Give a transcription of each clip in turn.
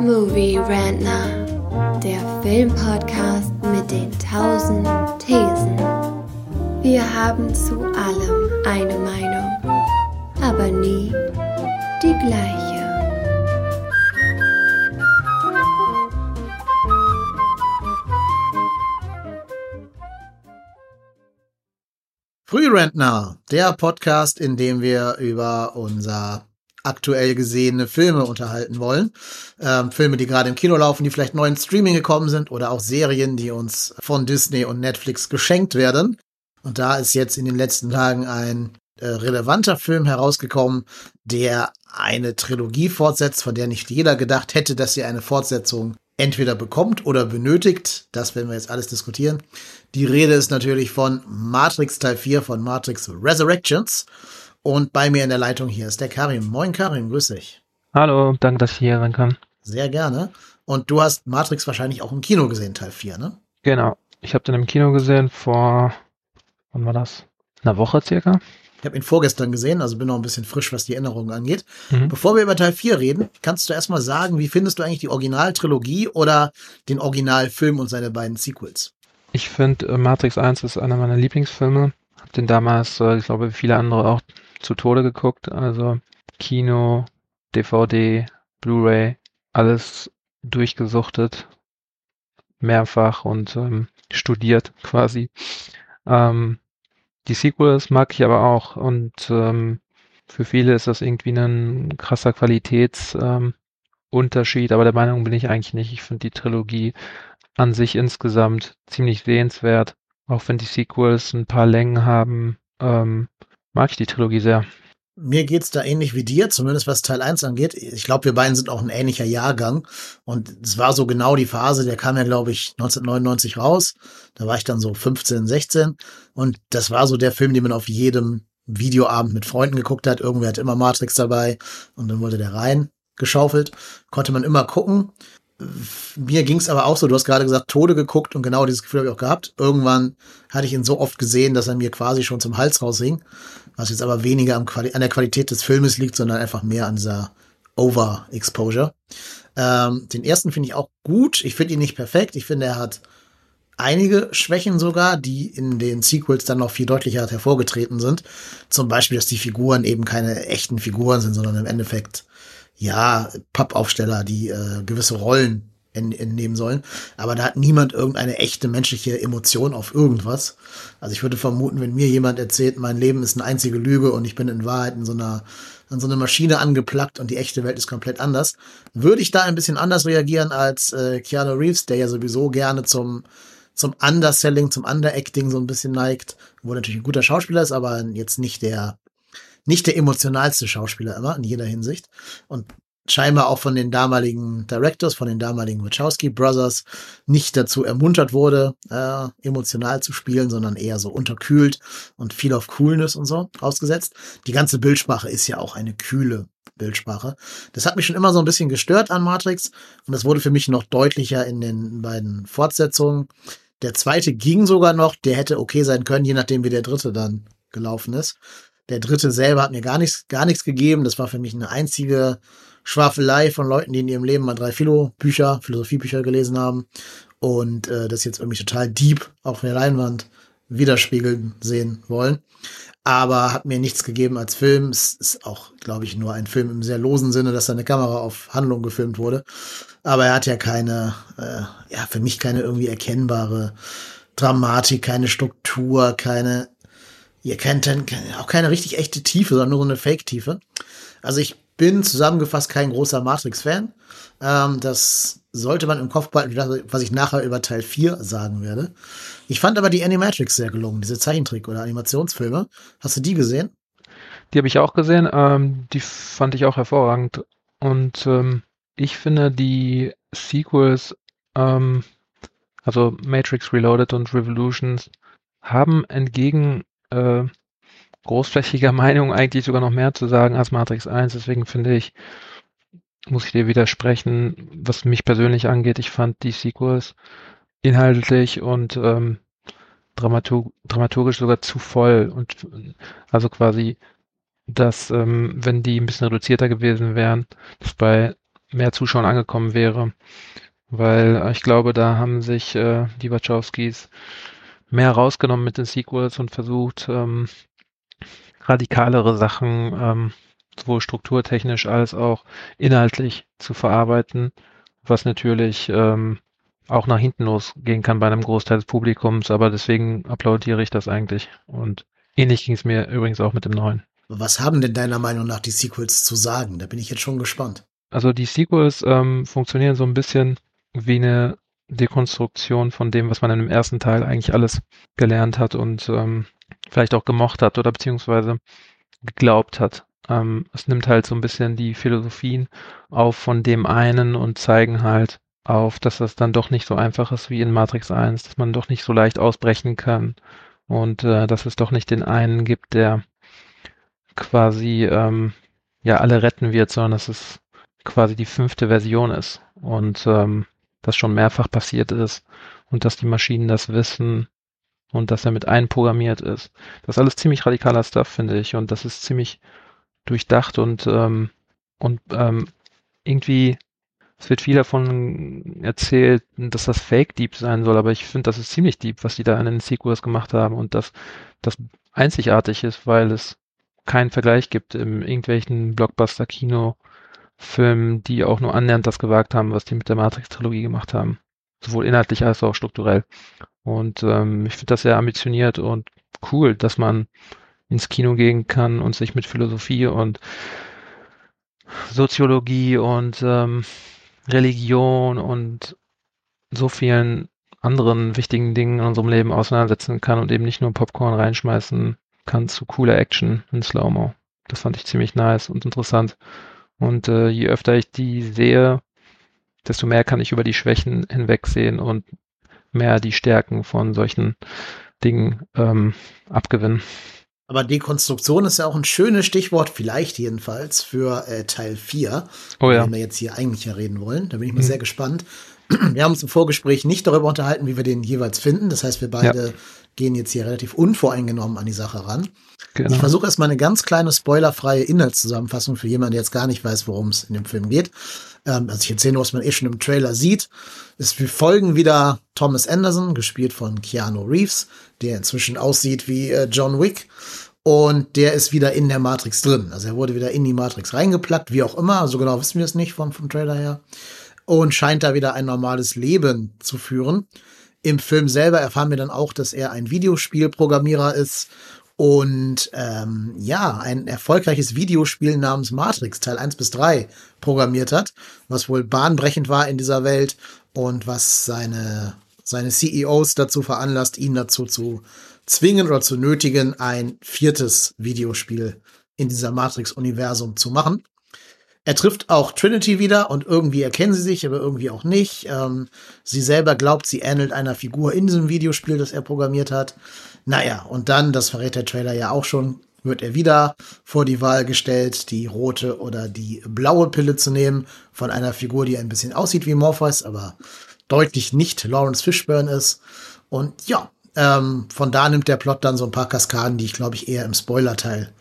Movie Rantner, der Filmpodcast mit den tausend Thesen. Wir haben zu allem eine Meinung, aber nie die gleiche. Frührentner, der Podcast, in dem wir über unser aktuell gesehene Filme unterhalten wollen. Ähm, Filme, die gerade im Kino laufen, die vielleicht neu ins Streaming gekommen sind oder auch Serien, die uns von Disney und Netflix geschenkt werden. Und da ist jetzt in den letzten Tagen ein äh, relevanter Film herausgekommen, der eine Trilogie fortsetzt, von der nicht jeder gedacht hätte, dass sie eine Fortsetzung entweder bekommt oder benötigt. Das werden wir jetzt alles diskutieren. Die Rede ist natürlich von Matrix Teil 4 von Matrix Resurrections. Und bei mir in der Leitung hier ist der Karim. Moin Karim, grüß dich. Hallo, danke, dass ich hier rein kann. Sehr gerne. Und du hast Matrix wahrscheinlich auch im Kino gesehen, Teil 4, ne? Genau. Ich habe den im Kino gesehen vor, wann war das? Einer Woche circa. Ich habe ihn vorgestern gesehen, also bin noch ein bisschen frisch, was die Erinnerungen angeht. Mhm. Bevor wir über Teil 4 reden, kannst du erstmal sagen, wie findest du eigentlich die Originaltrilogie oder den Originalfilm und seine beiden Sequels? Ich finde, äh, Matrix 1 ist einer meiner Lieblingsfilme. Hab den damals, äh, ich glaube, viele andere auch zu Tode geguckt. Also Kino, DVD, Blu-ray, alles durchgesuchtet, mehrfach und ähm, studiert quasi. Ähm, die Sequels mag ich aber auch und ähm, für viele ist das irgendwie ein krasser Qualitätsunterschied, ähm, aber der Meinung bin ich eigentlich nicht. Ich finde die Trilogie an sich insgesamt ziemlich sehenswert, auch wenn die Sequels ein paar Längen haben. Ähm, mag ich die Trilogie sehr. Mir geht's da ähnlich wie dir, zumindest was Teil 1 angeht. Ich glaube, wir beiden sind auch ein ähnlicher Jahrgang. Und es war so genau die Phase, der kam ja, glaube ich, 1999 raus. Da war ich dann so 15, 16. Und das war so der Film, den man auf jedem Videoabend mit Freunden geguckt hat. Irgendwer hat immer Matrix dabei und dann wurde der rein geschaufelt. Konnte man immer gucken mir ging es aber auch so, du hast gerade gesagt, Tode geguckt und genau dieses Gefühl habe ich auch gehabt. Irgendwann hatte ich ihn so oft gesehen, dass er mir quasi schon zum Hals raushing. Was jetzt aber weniger an der Qualität des Filmes liegt, sondern einfach mehr an dieser Overexposure. Ähm, den ersten finde ich auch gut. Ich finde ihn nicht perfekt. Ich finde, er hat einige Schwächen sogar, die in den Sequels dann noch viel deutlicher hervorgetreten sind. Zum Beispiel, dass die Figuren eben keine echten Figuren sind, sondern im Endeffekt ja, Pappaufsteller, die äh, gewisse Rollen entnehmen sollen. Aber da hat niemand irgendeine echte menschliche Emotion auf irgendwas. Also ich würde vermuten, wenn mir jemand erzählt, mein Leben ist eine einzige Lüge und ich bin in Wahrheit in so einer an so eine Maschine angeplackt und die echte Welt ist komplett anders, würde ich da ein bisschen anders reagieren als äh, Keanu Reeves, der ja sowieso gerne zum zum Underselling, zum Underacting so ein bisschen neigt, wo er natürlich ein guter Schauspieler ist, aber jetzt nicht der nicht der emotionalste Schauspieler immer in jeder Hinsicht. Und scheinbar auch von den damaligen Directors, von den damaligen Wachowski Brothers nicht dazu ermuntert wurde, äh, emotional zu spielen, sondern eher so unterkühlt und viel auf Coolness und so ausgesetzt. Die ganze Bildsprache ist ja auch eine kühle Bildsprache. Das hat mich schon immer so ein bisschen gestört an Matrix und das wurde für mich noch deutlicher in den beiden Fortsetzungen. Der zweite ging sogar noch, der hätte okay sein können, je nachdem wie der dritte dann gelaufen ist. Der dritte selber hat mir gar nichts, gar nichts gegeben. Das war für mich eine einzige Schwafelei von Leuten, die in ihrem Leben mal drei Philo-Bücher, Philosophiebücher gelesen haben und äh, das jetzt irgendwie total deep auf der Leinwand widerspiegeln sehen wollen. Aber hat mir nichts gegeben als Film. Es ist auch, glaube ich, nur ein Film im sehr losen Sinne, dass seine Kamera auf Handlung gefilmt wurde. Aber er hat ja keine, äh, ja, für mich keine irgendwie erkennbare Dramatik, keine Struktur, keine ihr kennt dann auch keine richtig echte Tiefe, sondern nur so eine Fake-Tiefe. Also ich bin zusammengefasst kein großer Matrix-Fan. Ähm, das sollte man im Kopf behalten, was ich nachher über Teil 4 sagen werde. Ich fand aber die Animatrix sehr gelungen, diese Zeichentrick- oder Animationsfilme. Hast du die gesehen? Die habe ich auch gesehen. Ähm, die fand ich auch hervorragend. Und ähm, ich finde die Sequels, ähm, also Matrix Reloaded und Revolutions, haben entgegen äh, großflächiger Meinung eigentlich sogar noch mehr zu sagen als Matrix 1. Deswegen finde ich, muss ich dir widersprechen, was mich persönlich angeht. Ich fand die Sequels inhaltlich und ähm, dramaturg dramaturgisch sogar zu voll. Und also quasi, dass, ähm, wenn die ein bisschen reduzierter gewesen wären, dass bei mehr Zuschauern angekommen wäre. Weil äh, ich glaube, da haben sich äh, die Wachowskis mehr rausgenommen mit den Sequels und versucht, ähm, radikalere Sachen ähm, sowohl strukturtechnisch als auch inhaltlich zu verarbeiten, was natürlich ähm, auch nach hinten losgehen kann bei einem Großteil des Publikums, aber deswegen applaudiere ich das eigentlich. Und ähnlich ging es mir übrigens auch mit dem neuen. Was haben denn deiner Meinung nach die Sequels zu sagen? Da bin ich jetzt schon gespannt. Also die Sequels ähm, funktionieren so ein bisschen wie eine Dekonstruktion von dem, was man in dem ersten Teil eigentlich alles gelernt hat und ähm, vielleicht auch gemocht hat oder beziehungsweise geglaubt hat. Ähm, es nimmt halt so ein bisschen die Philosophien auf von dem einen und zeigen halt auf, dass das dann doch nicht so einfach ist wie in Matrix 1, dass man doch nicht so leicht ausbrechen kann und äh, dass es doch nicht den einen gibt, der quasi ähm, ja alle retten wird, sondern dass es quasi die fünfte Version ist und ähm, das schon mehrfach passiert ist und dass die Maschinen das wissen und dass er mit einprogrammiert ist. Das ist alles ziemlich radikaler Stuff, finde ich, und das ist ziemlich durchdacht und, ähm, und ähm, irgendwie, es wird viel davon erzählt, dass das Fake Deep sein soll, aber ich finde, das ist ziemlich deep, was die da in den Sequels gemacht haben und dass das einzigartig ist, weil es keinen Vergleich gibt in irgendwelchen Blockbuster-Kino-Filmen, die auch nur annähernd das gewagt haben, was die mit der Matrix-Trilogie gemacht haben. Sowohl inhaltlich als auch strukturell. Und ähm, ich finde das sehr ambitioniert und cool, dass man ins Kino gehen kann und sich mit Philosophie und Soziologie und ähm, Religion und so vielen anderen wichtigen Dingen in unserem Leben auseinandersetzen kann und eben nicht nur Popcorn reinschmeißen kann zu cooler Action in Slow-Mo. Das fand ich ziemlich nice und interessant. Und äh, je öfter ich die sehe, desto mehr kann ich über die Schwächen hinwegsehen und mehr die Stärken von solchen Dingen ähm, abgewinnen. Aber Dekonstruktion ist ja auch ein schönes Stichwort, vielleicht jedenfalls, für äh, Teil 4, oh ja. den wir jetzt hier eigentlich ja reden wollen. Da bin ich mal mhm. sehr gespannt. Wir haben uns im Vorgespräch nicht darüber unterhalten, wie wir den jeweils finden. Das heißt, wir beide ja. gehen jetzt hier relativ unvoreingenommen an die Sache ran. Genau. Ich versuche erstmal eine ganz kleine spoilerfreie Inhaltszusammenfassung für jemanden, der jetzt gar nicht weiß, worum es in dem Film geht. Ähm, also ich erzähle nur, was man eh schon im Trailer sieht. Es, wir folgen wieder Thomas Anderson, gespielt von Keanu Reeves, der inzwischen aussieht wie äh, John Wick. Und der ist wieder in der Matrix drin. Also er wurde wieder in die Matrix reingeplackt, wie auch immer. So genau wissen wir es nicht vom, vom Trailer her. Und scheint da wieder ein normales Leben zu führen. Im Film selber erfahren wir dann auch, dass er ein Videospielprogrammierer ist und ähm, ja, ein erfolgreiches Videospiel namens Matrix Teil 1 bis 3 programmiert hat, was wohl bahnbrechend war in dieser Welt und was seine, seine CEOs dazu veranlasst, ihn dazu zu zwingen oder zu nötigen, ein viertes Videospiel in dieser Matrix-Universum zu machen. Er trifft auch Trinity wieder und irgendwie erkennen sie sich, aber irgendwie auch nicht. Ähm, sie selber glaubt, sie ähnelt einer Figur in diesem Videospiel, das er programmiert hat. Naja, und dann, das verrät der Trailer ja auch schon, wird er wieder vor die Wahl gestellt, die rote oder die blaue Pille zu nehmen von einer Figur, die ein bisschen aussieht wie Morpheus, aber deutlich nicht Lawrence Fishburne ist. Und ja, ähm, von da nimmt der Plot dann so ein paar Kaskaden, die ich glaube ich eher im Spoiler-Teil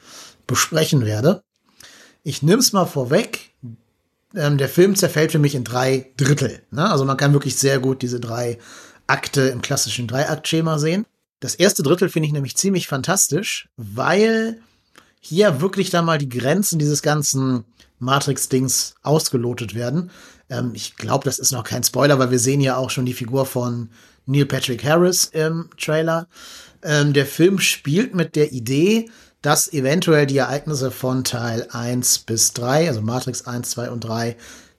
besprechen werde. Ich nehme es mal vorweg. Ähm, der Film zerfällt für mich in drei Drittel. Ne? Also man kann wirklich sehr gut diese drei Akte im klassischen Dreiakt-Schema sehen. Das erste Drittel finde ich nämlich ziemlich fantastisch, weil hier wirklich dann mal die Grenzen dieses ganzen Matrix-Dings ausgelotet werden. Ähm, ich glaube, das ist noch kein Spoiler, weil wir sehen ja auch schon die Figur von Neil Patrick Harris im Trailer. Ähm, der Film spielt mit der Idee, dass eventuell die Ereignisse von Teil 1 bis 3, also Matrix 1, 2 und 3,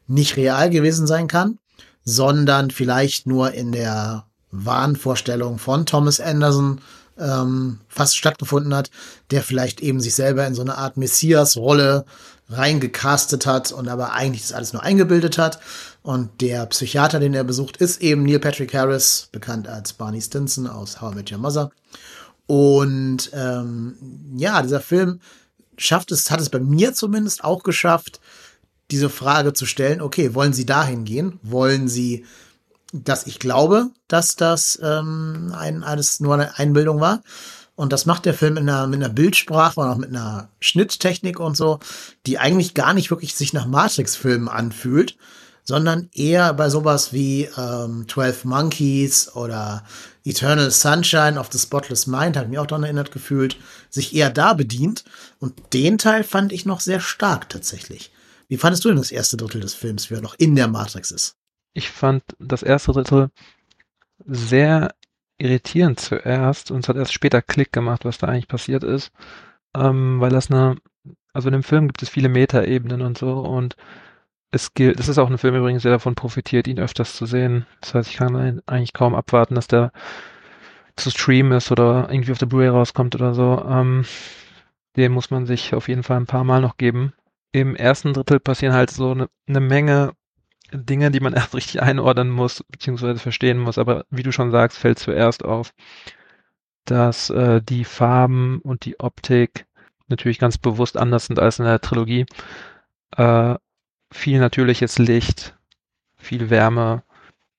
nicht real gewesen sein kann, sondern vielleicht nur in der Wahnvorstellung von Thomas Anderson ähm, fast stattgefunden hat, der vielleicht eben sich selber in so eine Art Messias-Rolle reingecastet hat und aber eigentlich das alles nur eingebildet hat. Und der Psychiater, den er besucht, ist eben Neil Patrick Harris, bekannt als Barney Stinson aus How I Met Your Mother. Und ähm, ja, dieser Film schafft es, hat es bei mir zumindest auch geschafft, diese Frage zu stellen, okay, wollen Sie dahin gehen? Wollen Sie dass ich glaube, dass das ähm, ein, alles nur eine Einbildung war? Und das macht der Film in einer, mit einer Bildsprache und auch mit einer Schnitttechnik und so, die eigentlich gar nicht wirklich sich nach Matrix-Filmen anfühlt, sondern eher bei sowas wie ähm, 12 Monkeys oder Eternal Sunshine of the Spotless Mind, hat mich auch daran erinnert gefühlt, sich eher da bedient. Und den Teil fand ich noch sehr stark tatsächlich. Wie fandest du denn das erste Drittel des Films, wie er noch in der Matrix ist? Ich fand das erste Drittel sehr irritierend zuerst und es hat erst später Klick gemacht, was da eigentlich passiert ist, ähm, weil das eine, also in dem Film gibt es viele Metaebenen und so und es gilt, das ist auch ein Film übrigens, der davon profitiert, ihn öfters zu sehen. Das heißt, ich kann eigentlich kaum abwarten, dass der zu streamen ist oder irgendwie auf der Blu-ray rauskommt oder so. Ähm, den muss man sich auf jeden Fall ein paar Mal noch geben. Im ersten Drittel passieren halt so eine, eine Menge Dinge, die man erst richtig einordnen muss, beziehungsweise verstehen muss. Aber wie du schon sagst, fällt zuerst auf, dass äh, die Farben und die Optik natürlich ganz bewusst anders sind als in der Trilogie. Äh, viel natürliches Licht, viel Wärme,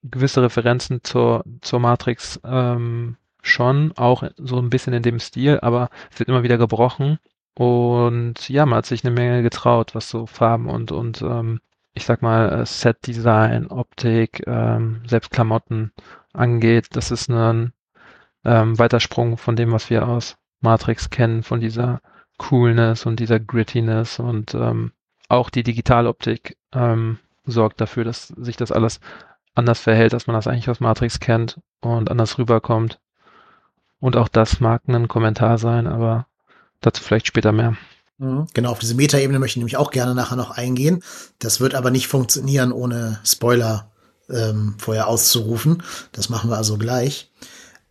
gewisse Referenzen zur, zur Matrix ähm, schon, auch so ein bisschen in dem Stil, aber es wird immer wieder gebrochen. Und ja, man hat sich eine Menge getraut, was so Farben und, und ähm, ich sag mal, äh, Set-Design, Optik, ähm, selbst Klamotten angeht. Das ist ein ähm, Weitersprung von dem, was wir aus Matrix kennen, von dieser Coolness und dieser Grittiness und ähm, auch die Digitaloptik ähm, sorgt dafür, dass sich das alles anders verhält, als man das eigentlich aus Matrix kennt und anders rüberkommt. Und auch das mag ein Kommentar sein, aber dazu vielleicht später mehr. Mhm. Genau, auf diese Metaebene möchte ich nämlich auch gerne nachher noch eingehen. Das wird aber nicht funktionieren, ohne Spoiler ähm, vorher auszurufen. Das machen wir also gleich.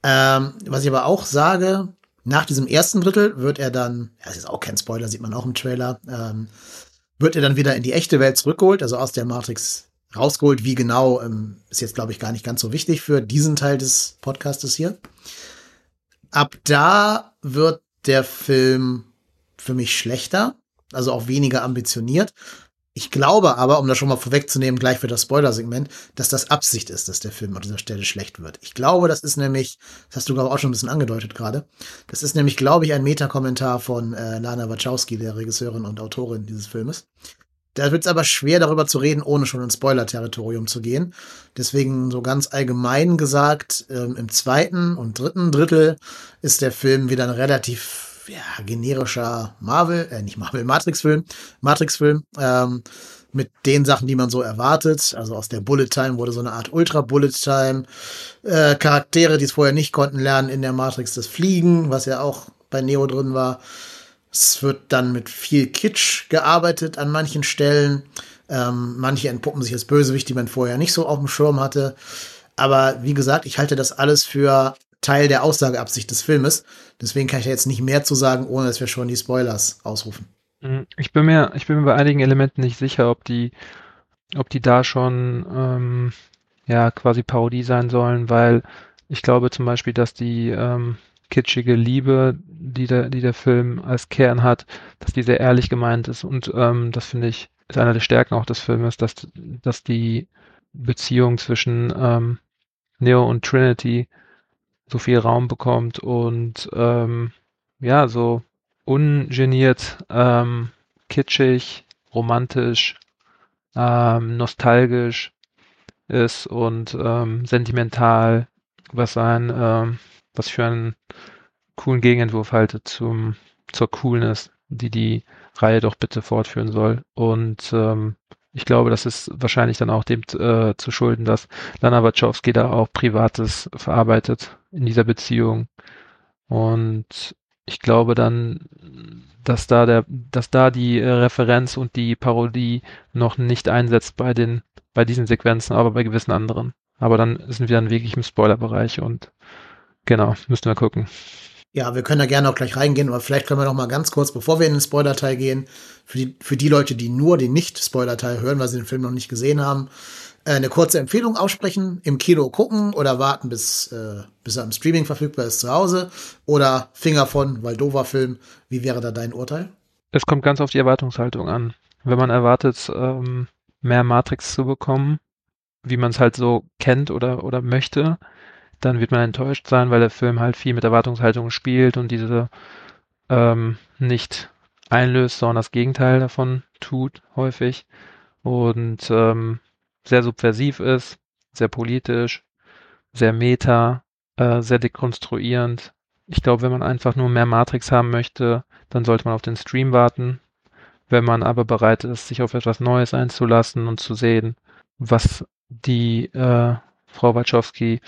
Ähm, was ich aber auch sage, nach diesem ersten Drittel wird er dann, ja, das ist auch kein Spoiler, sieht man auch im Trailer, ähm, wird er dann wieder in die echte Welt zurückgeholt, also aus der Matrix rausgeholt. Wie genau, ähm, ist jetzt, glaube ich, gar nicht ganz so wichtig für diesen Teil des Podcastes hier. Ab da wird der Film für mich schlechter, also auch weniger ambitioniert. Ich glaube aber, um das schon mal vorwegzunehmen, gleich für das Spoiler-Segment, dass das Absicht ist, dass der Film an dieser Stelle schlecht wird. Ich glaube, das ist nämlich, das hast du glaube auch schon ein bisschen angedeutet gerade, das ist nämlich, glaube ich, ein Metakommentar von äh, Lana Wachowski, der Regisseurin und Autorin dieses Filmes. Da wird es aber schwer, darüber zu reden, ohne schon ins Spoiler-Territorium zu gehen. Deswegen so ganz allgemein gesagt, ähm, im zweiten und dritten Drittel ist der Film wieder ein relativ ja, generischer Marvel, äh, nicht Marvel, Matrix-Film, Matrix-Film, ähm, mit den Sachen, die man so erwartet. Also aus der Bullet Time wurde so eine Art Ultra-Bullet Time. Äh, Charaktere, die es vorher nicht konnten lernen in der Matrix, das Fliegen, was ja auch bei Neo drin war. Es wird dann mit viel Kitsch gearbeitet an manchen Stellen. Ähm, manche entpuppen sich als Bösewicht, die man vorher nicht so auf dem Schirm hatte. Aber wie gesagt, ich halte das alles für Teil der Aussageabsicht des Filmes. Deswegen kann ich da jetzt nicht mehr zu sagen, ohne dass wir schon die Spoilers ausrufen. Mhm. Ich bin mir, ich bin mir bei einigen Elementen nicht sicher, ob die, ob die da schon ähm, ja quasi Parodie sein sollen, weil ich glaube zum Beispiel, dass die ähm, kitschige Liebe, die der, die der Film als Kern hat, dass die sehr ehrlich gemeint ist. Und ähm, das finde ich, ist einer der Stärken auch des Filmes, dass, dass die Beziehung zwischen ähm, Neo und Trinity so viel Raum bekommt und ähm, ja, so ungeniert, ähm, kitschig, romantisch, ähm, nostalgisch ist und ähm, sentimental, was ein, ähm, was für einen coolen Gegenentwurf halte zum, zur Coolness, die die Reihe doch bitte fortführen soll. Und ähm, ich glaube, das ist wahrscheinlich dann auch dem äh, zu schulden, dass Lana Wachowski da auch Privates verarbeitet in dieser Beziehung. Und ich glaube dann, dass da der, dass da die äh, Referenz und die Parodie noch nicht einsetzt bei den, bei diesen Sequenzen, aber bei gewissen anderen. Aber dann sind wir dann wirklich im Spoilerbereich und genau, müssen wir gucken. Ja, wir können da gerne auch gleich reingehen, aber vielleicht können wir noch mal ganz kurz, bevor wir in den Spoiler-Teil gehen, für die, für die Leute, die nur den Nicht-Spoiler-Teil hören, weil sie den Film noch nicht gesehen haben, äh, eine kurze Empfehlung aussprechen, im Kino gucken oder warten, bis, äh, bis er im Streaming verfügbar ist zu Hause oder Finger von Valdova-Film. Wie wäre da dein Urteil? Es kommt ganz auf die Erwartungshaltung an. Wenn man erwartet, ähm, mehr Matrix zu bekommen, wie man es halt so kennt oder, oder möchte, dann wird man enttäuscht sein, weil der Film halt viel mit Erwartungshaltung spielt und diese ähm, nicht einlöst, sondern das Gegenteil davon tut, häufig. Und ähm, sehr subversiv ist, sehr politisch, sehr meta, äh, sehr dekonstruierend. Ich glaube, wenn man einfach nur mehr Matrix haben möchte, dann sollte man auf den Stream warten. Wenn man aber bereit ist, sich auf etwas Neues einzulassen und zu sehen, was die äh, Frau Wachowski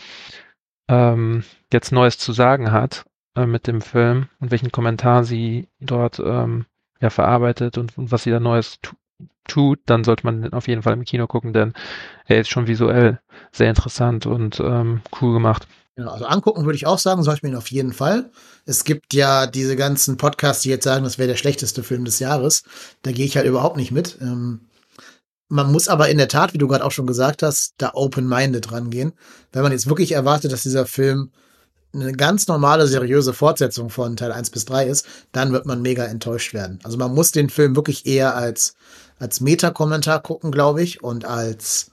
ähm, jetzt Neues zu sagen hat äh, mit dem Film und welchen Kommentar sie dort ähm, ja, verarbeitet und, und was sie da Neues tu tut, dann sollte man auf jeden Fall im Kino gucken, denn er ist schon visuell sehr interessant und ähm, cool gemacht. Genau, also angucken würde ich auch sagen, sollte man ihn auf jeden Fall. Es gibt ja diese ganzen Podcasts, die jetzt sagen, das wäre der schlechteste Film des Jahres. Da gehe ich halt überhaupt nicht mit. Ähm, man muss aber in der Tat, wie du gerade auch schon gesagt hast, da open-minded rangehen. Wenn man jetzt wirklich erwartet, dass dieser Film eine ganz normale, seriöse Fortsetzung von Teil 1 bis 3 ist, dann wird man mega enttäuscht werden. Also man muss den Film wirklich eher als, als Meta-Kommentar gucken, glaube ich, und als,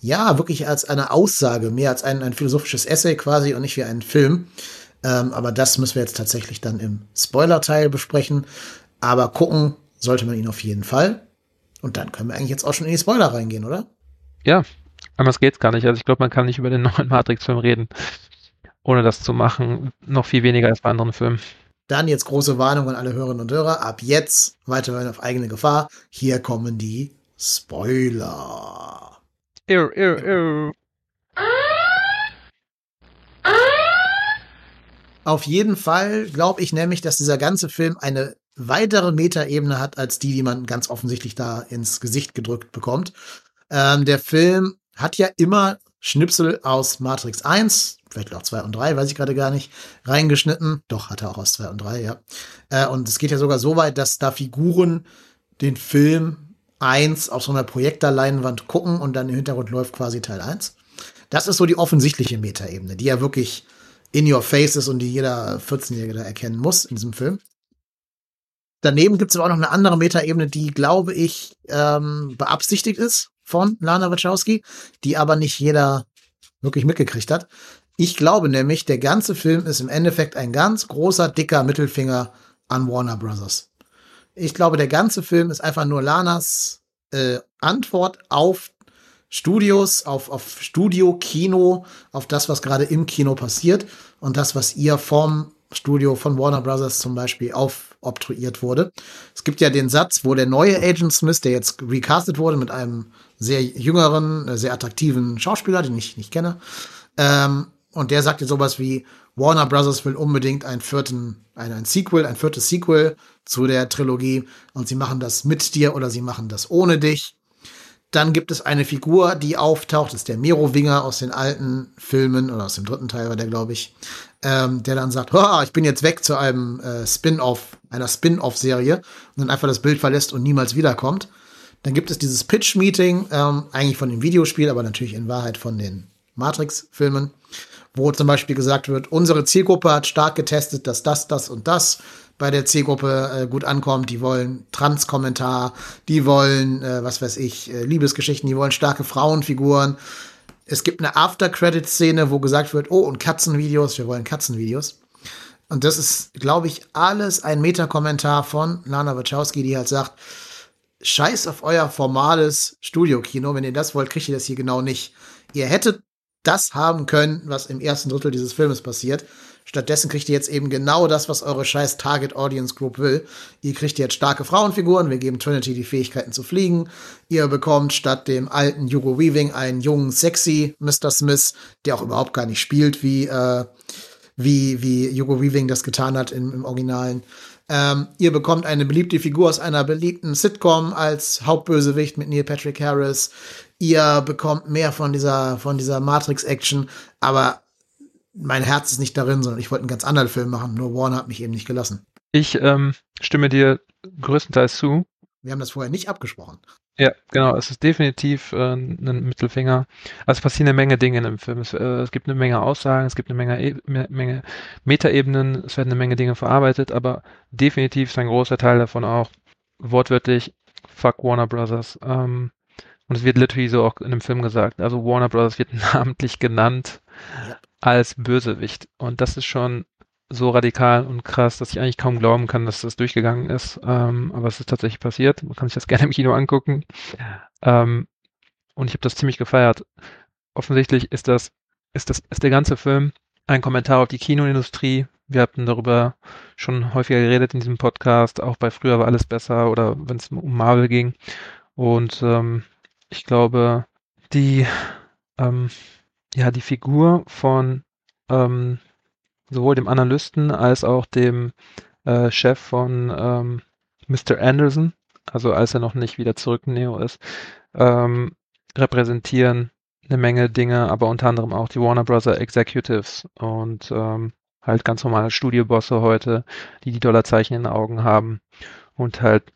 ja, wirklich als eine Aussage, mehr als ein, ein philosophisches Essay quasi und nicht wie ein Film. Ähm, aber das müssen wir jetzt tatsächlich dann im Spoiler-Teil besprechen. Aber gucken sollte man ihn auf jeden Fall. Und dann können wir eigentlich jetzt auch schon in die Spoiler reingehen, oder? Ja, anders geht's gar nicht. Also ich glaube, man kann nicht über den neuen Matrix-Film reden, ohne das zu machen. Noch viel weniger als bei anderen Filmen. Dann jetzt große Warnung an alle Hörerinnen und Hörer. Ab jetzt weiterhören auf eigene Gefahr. Hier kommen die Spoiler. Ew, ew, ew. Auf jeden Fall glaube ich nämlich, dass dieser ganze Film eine weitere Metaebene hat als die, die man ganz offensichtlich da ins Gesicht gedrückt bekommt. Ähm, der Film hat ja immer Schnipsel aus Matrix 1, vielleicht auch 2 und 3, weiß ich gerade gar nicht, reingeschnitten. Doch, hat er auch aus 2 und 3, ja. Äh, und es geht ja sogar so weit, dass da Figuren den Film 1 auf so einer Projektorleinwand gucken und dann im Hintergrund läuft quasi Teil 1. Das ist so die offensichtliche Metaebene, die ja wirklich in your face ist und die jeder 14-Jährige da erkennen muss in diesem Film. Daneben gibt es aber auch noch eine andere Metaebene, die, glaube ich, ähm, beabsichtigt ist von Lana Wachowski, die aber nicht jeder wirklich mitgekriegt hat. Ich glaube nämlich, der ganze Film ist im Endeffekt ein ganz großer, dicker Mittelfinger an Warner Brothers. Ich glaube, der ganze Film ist einfach nur Lanas äh, Antwort auf Studios, auf, auf Studio, Kino, auf das, was gerade im Kino passiert und das, was ihr vom Studio von Warner Brothers zum Beispiel aufobtruiert wurde. Es gibt ja den Satz, wo der neue Agent Smith, der jetzt recastet wurde mit einem sehr jüngeren, äh, sehr attraktiven Schauspieler, den ich nicht kenne, ähm, und der sagt jetzt sowas wie, Warner Brothers will unbedingt einen vierten, ein, ein Sequel, ein viertes Sequel zu der Trilogie und sie machen das mit dir oder sie machen das ohne dich. Dann gibt es eine Figur, die auftaucht, das ist der Merowinger aus den alten Filmen oder aus dem dritten Teil war der, glaube ich, ähm, der dann sagt, ich bin jetzt weg zu einem äh, Spin-off, einer Spin-off-Serie und dann einfach das Bild verlässt und niemals wiederkommt. Dann gibt es dieses Pitch-Meeting, ähm, eigentlich von dem Videospiel, aber natürlich in Wahrheit von den Matrix-Filmen, wo zum Beispiel gesagt wird, unsere Zielgruppe hat stark getestet, dass das, das und das bei der Zielgruppe äh, gut ankommt. Die wollen Trans-Kommentar, die wollen, äh, was weiß ich, äh, Liebesgeschichten, die wollen starke Frauenfiguren. Es gibt eine After-Credit-Szene, wo gesagt wird, oh, und Katzenvideos, wir wollen Katzenvideos. Und das ist, glaube ich, alles ein Meta-Kommentar von Lana Wachowski, die halt sagt, scheiß auf euer formales Studiokino. Wenn ihr das wollt, kriegt ihr das hier genau nicht. Ihr hättet das haben können, was im ersten Drittel dieses Filmes passiert. Stattdessen kriegt ihr jetzt eben genau das, was eure scheiß Target Audience Group will. Ihr kriegt jetzt starke Frauenfiguren, wir geben Trinity die Fähigkeiten zu fliegen. Ihr bekommt statt dem alten Hugo Weaving einen jungen, sexy Mr. Smith, der auch überhaupt gar nicht spielt, wie, äh, wie, wie Hugo Weaving das getan hat im, im Originalen. Ähm, ihr bekommt eine beliebte Figur aus einer beliebten Sitcom als Hauptbösewicht mit Neil Patrick Harris. Ihr bekommt mehr von dieser, von dieser Matrix-Action, aber mein Herz ist nicht darin, sondern ich wollte einen ganz anderen Film machen. Nur Warner hat mich eben nicht gelassen. Ich ähm, stimme dir größtenteils zu. Wir haben das vorher nicht abgesprochen. Ja, genau. Es ist definitiv äh, ein Mittelfinger. Also es passieren eine Menge Dinge in dem Film. Es, äh, es gibt eine Menge Aussagen, es gibt eine Menge, e Menge Metaebenen, es werden eine Menge Dinge verarbeitet, aber definitiv ist ein großer Teil davon auch wortwörtlich Fuck Warner Brothers. Ähm, und es wird literally so auch in dem Film gesagt. Also Warner Brothers wird namentlich genannt. Ja als Bösewicht. Und das ist schon so radikal und krass, dass ich eigentlich kaum glauben kann, dass das durchgegangen ist. Ähm, aber es ist tatsächlich passiert. Man kann sich das gerne im Kino angucken. Ähm, und ich habe das ziemlich gefeiert. Offensichtlich ist das, ist das, ist der ganze Film ein Kommentar auf die Kinoindustrie. Wir hatten darüber schon häufiger geredet in diesem Podcast. Auch bei früher war alles besser oder wenn es um Marvel ging. Und ähm, ich glaube, die ähm, ja die Figur von ähm, sowohl dem Analysten als auch dem äh, Chef von ähm, Mr. Anderson, also als er noch nicht wieder zurück Neo ist, ähm, repräsentieren eine Menge Dinge, aber unter anderem auch die Warner Bros. Executives und ähm, halt ganz normale Studiobosse heute, die die Dollarzeichen in den Augen haben und halt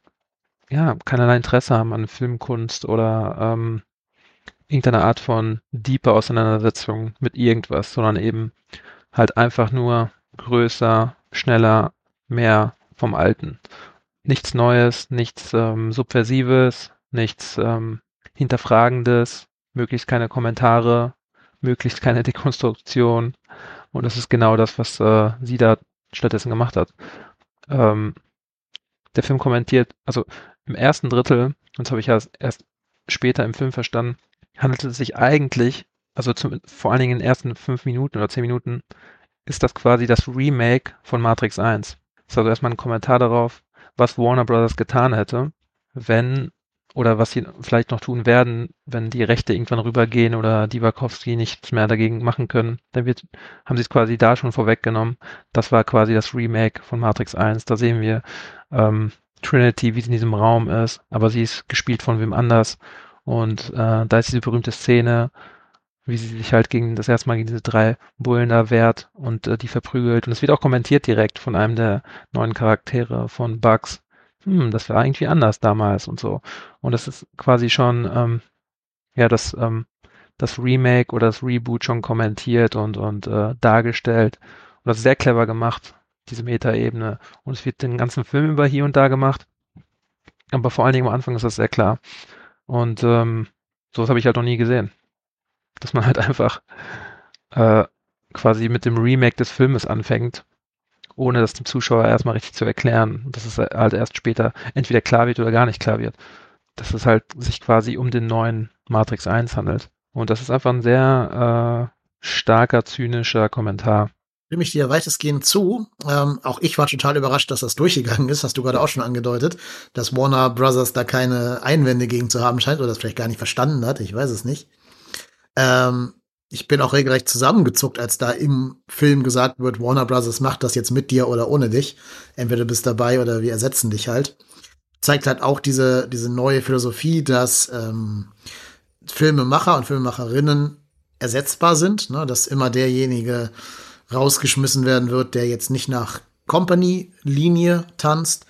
ja keinerlei Interesse haben an Filmkunst oder ähm, irgendeiner Art von deeper Auseinandersetzung mit irgendwas, sondern eben halt einfach nur größer, schneller, mehr vom Alten. Nichts Neues, nichts ähm, Subversives, nichts ähm, Hinterfragendes, möglichst keine Kommentare, möglichst keine Dekonstruktion. Und das ist genau das, was äh, sie da stattdessen gemacht hat. Ähm, der Film kommentiert, also im ersten Drittel, und das habe ich ja erst später im Film verstanden, handelt es sich eigentlich also zum, vor allen Dingen in den ersten fünf Minuten oder zehn Minuten, ist das quasi das Remake von Matrix 1. Das ist also erstmal ein Kommentar darauf, was Warner Brothers getan hätte, wenn oder was sie vielleicht noch tun werden, wenn die Rechte irgendwann rübergehen oder die Wachowski nichts mehr dagegen machen können, dann wird, haben sie es quasi da schon vorweggenommen. Das war quasi das Remake von Matrix 1. Da sehen wir ähm, Trinity, wie sie in diesem Raum ist, aber sie ist gespielt von wem anders. Und äh, da ist diese berühmte Szene, wie sie sich halt gegen das erste Mal gegen diese drei Bullen da wehrt und äh, die verprügelt. Und es wird auch kommentiert direkt von einem der neuen Charaktere von Bugs. Hm, das war irgendwie anders damals und so. Und das ist quasi schon, ähm, ja, das, ähm, das Remake oder das Reboot schon kommentiert und, und äh, dargestellt. Und das ist sehr clever gemacht, diese Metaebene. Und es wird den ganzen Film über hier und da gemacht. Aber vor allen Dingen am Anfang ist das sehr klar. Und ähm, sowas habe ich halt noch nie gesehen dass man halt einfach äh, quasi mit dem Remake des Filmes anfängt, ohne das dem Zuschauer erstmal richtig zu erklären. Dass es halt erst später entweder klar wird oder gar nicht klar wird. Dass es halt sich quasi um den neuen Matrix 1 handelt. Und das ist einfach ein sehr äh, starker, zynischer Kommentar. Stimme ich dir weitestgehend zu. Ähm, auch ich war total überrascht, dass das durchgegangen ist. Hast du gerade auch schon angedeutet, dass Warner Brothers da keine Einwände gegen zu haben scheint oder das vielleicht gar nicht verstanden hat. Ich weiß es nicht. Ähm, ich bin auch regelrecht zusammengezuckt, als da im Film gesagt wird, Warner Brothers macht das jetzt mit dir oder ohne dich. Entweder du bist dabei oder wir ersetzen dich halt. Zeigt halt auch diese, diese neue Philosophie, dass ähm, Filmemacher und Filmemacherinnen ersetzbar sind, ne? dass immer derjenige rausgeschmissen werden wird, der jetzt nicht nach Company-Linie tanzt,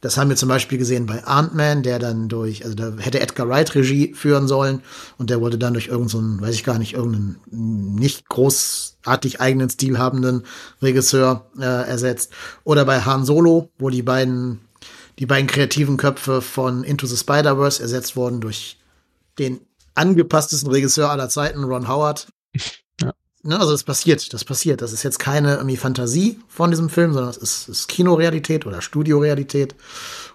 das haben wir zum Beispiel gesehen bei Ant-Man, der dann durch, also da hätte Edgar Wright Regie führen sollen und der wurde dann durch irgendeinen, so weiß ich gar nicht, irgendeinen nicht großartig eigenen Stil habenden Regisseur äh, ersetzt. Oder bei Han Solo, wo die beiden, die beiden kreativen Köpfe von Into the Spider-Verse ersetzt wurden durch den angepasstesten Regisseur aller Zeiten, Ron Howard. Ne, also das passiert, das passiert. Das ist jetzt keine irgendwie Fantasie von diesem Film, sondern es ist, ist Kinorealität oder Studiorealität.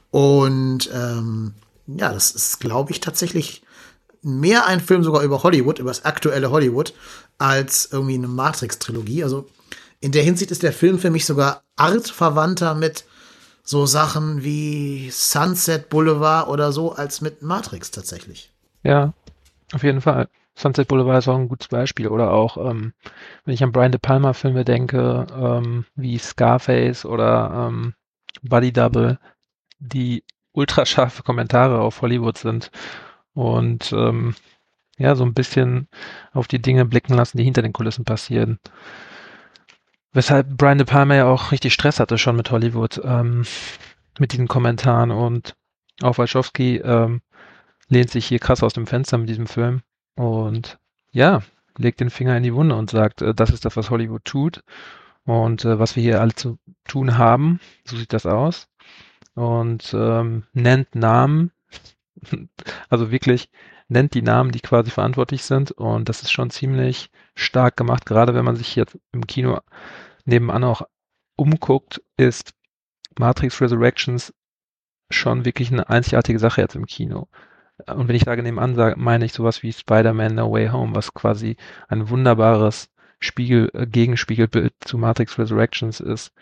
Und ähm, ja, das ist, glaube ich, tatsächlich mehr ein Film sogar über Hollywood, über das aktuelle Hollywood, als irgendwie eine Matrix-Trilogie. Also in der Hinsicht ist der Film für mich sogar artverwandter mit so Sachen wie Sunset Boulevard oder so, als mit Matrix tatsächlich. Ja, auf jeden Fall. Sunset Boulevard ist auch ein gutes Beispiel. Oder auch, ähm, wenn ich an Brian De Palma Filme denke, ähm, wie Scarface oder ähm, Buddy Double, die ultrascharfe Kommentare auf Hollywood sind und ähm, ja, so ein bisschen auf die Dinge blicken lassen, die hinter den Kulissen passieren. Weshalb Brian De Palma ja auch richtig Stress hatte schon mit Hollywood, ähm, mit diesen Kommentaren und auch Wachowski ähm, lehnt sich hier krass aus dem Fenster mit diesem Film. Und ja, legt den Finger in die Wunde und sagt, äh, das ist das, was Hollywood tut und äh, was wir hier alle zu tun haben. So sieht das aus. Und ähm, nennt Namen, also wirklich nennt die Namen, die quasi verantwortlich sind und das ist schon ziemlich stark gemacht, gerade wenn man sich jetzt im Kino nebenan auch umguckt, ist Matrix Resurrections schon wirklich eine einzigartige Sache jetzt im Kino. Und wenn ich sage nebenan, meine ich sowas wie Spider-Man No Way Home, was quasi ein wunderbares Spiegel, äh, Gegenspiegelbild zu Matrix Resurrections ist,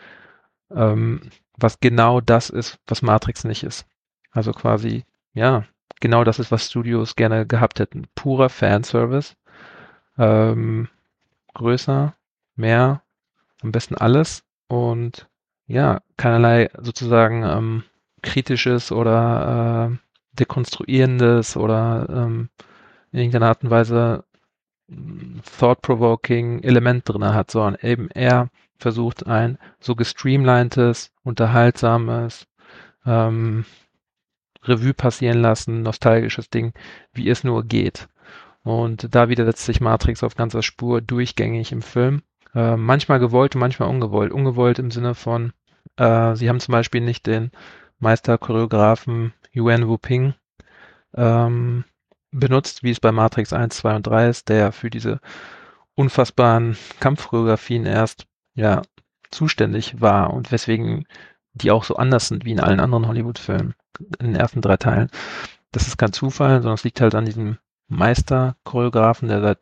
ähm, was genau das ist, was Matrix nicht ist. Also quasi, ja, genau das ist, was Studios gerne gehabt hätten. Purer Fanservice, ähm, größer, mehr, am besten alles und ja, keinerlei sozusagen ähm, kritisches oder äh, dekonstruierendes oder ähm, in irgendeiner Art und Weise mm, thought-provoking Element drin hat, sondern eben er versucht ein so gestreamlinedes, unterhaltsames, ähm, Revue passieren lassen, nostalgisches Ding, wie es nur geht. Und da widersetzt sich Matrix auf ganzer Spur durchgängig im Film. Äh, manchmal gewollt manchmal ungewollt. Ungewollt im Sinne von, äh, sie haben zum Beispiel nicht den Meisterchoreografen Yuan Wu Ping ähm, benutzt, wie es bei Matrix 1, 2 und 3 ist, der für diese unfassbaren Kampfchoreografien erst ja zuständig war und weswegen die auch so anders sind wie in allen anderen Hollywood-Filmen in den ersten drei Teilen. Das ist kein Zufall, sondern es liegt halt an diesem Meister-Choreografen, der seit,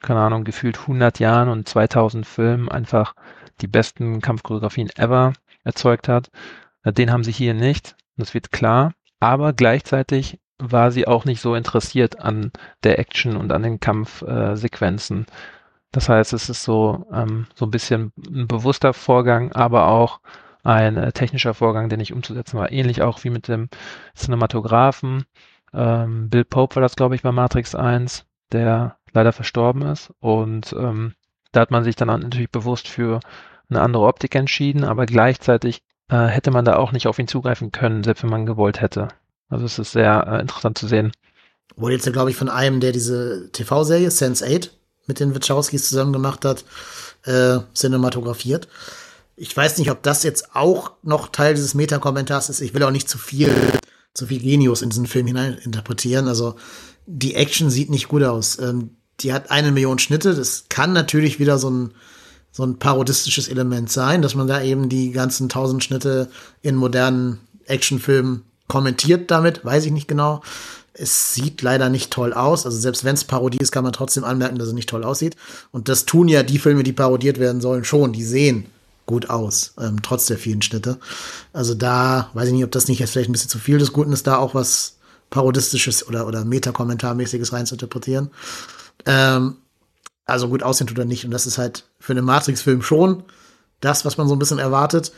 keine Ahnung, gefühlt 100 Jahren und 2000 Filmen einfach die besten Kampfchoreografien ever erzeugt hat. Den haben sie hier nicht, das wird klar, aber gleichzeitig war sie auch nicht so interessiert an der Action und an den Kampfsequenzen. Äh, das heißt, es ist so, ähm, so ein bisschen ein bewusster Vorgang, aber auch ein äh, technischer Vorgang, der nicht umzusetzen war. Ähnlich auch wie mit dem Cinematografen. Ähm, Bill Pope war das, glaube ich, bei Matrix 1, der leider verstorben ist. Und ähm, da hat man sich dann natürlich bewusst für eine andere Optik entschieden, aber gleichzeitig äh, hätte man da auch nicht auf ihn zugreifen können, selbst wenn man gewollt hätte. Also es ist sehr äh, interessant zu sehen. Wurde jetzt, glaube ich, von einem, der diese TV-Serie Sense8 mit den Wachowskis zusammen gemacht hat, äh, cinematografiert. Ich weiß nicht, ob das jetzt auch noch Teil dieses Meta-Kommentars ist. Ich will auch nicht zu viel, zu viel Genius in diesen Film hinein interpretieren. Also die Action sieht nicht gut aus. Ähm, die hat eine Million Schnitte. Das kann natürlich wieder so ein, so ein parodistisches Element sein, dass man da eben die ganzen tausend Schnitte in modernen Actionfilmen kommentiert damit. Weiß ich nicht genau. Es sieht leider nicht toll aus. Also selbst wenn es Parodie ist, kann man trotzdem anmerken, dass es nicht toll aussieht. Und das tun ja die Filme, die parodiert werden sollen, schon. Die sehen gut aus, ähm, trotz der vielen Schnitte. Also da weiß ich nicht, ob das nicht jetzt vielleicht ein bisschen zu viel des Guten ist, da auch was Parodistisches oder, oder Metakommentarmäßiges rein zu interpretieren. Ähm, also gut aussehen tut er nicht. Und das ist halt für einen Matrix-Film schon das, was man so ein bisschen erwartet.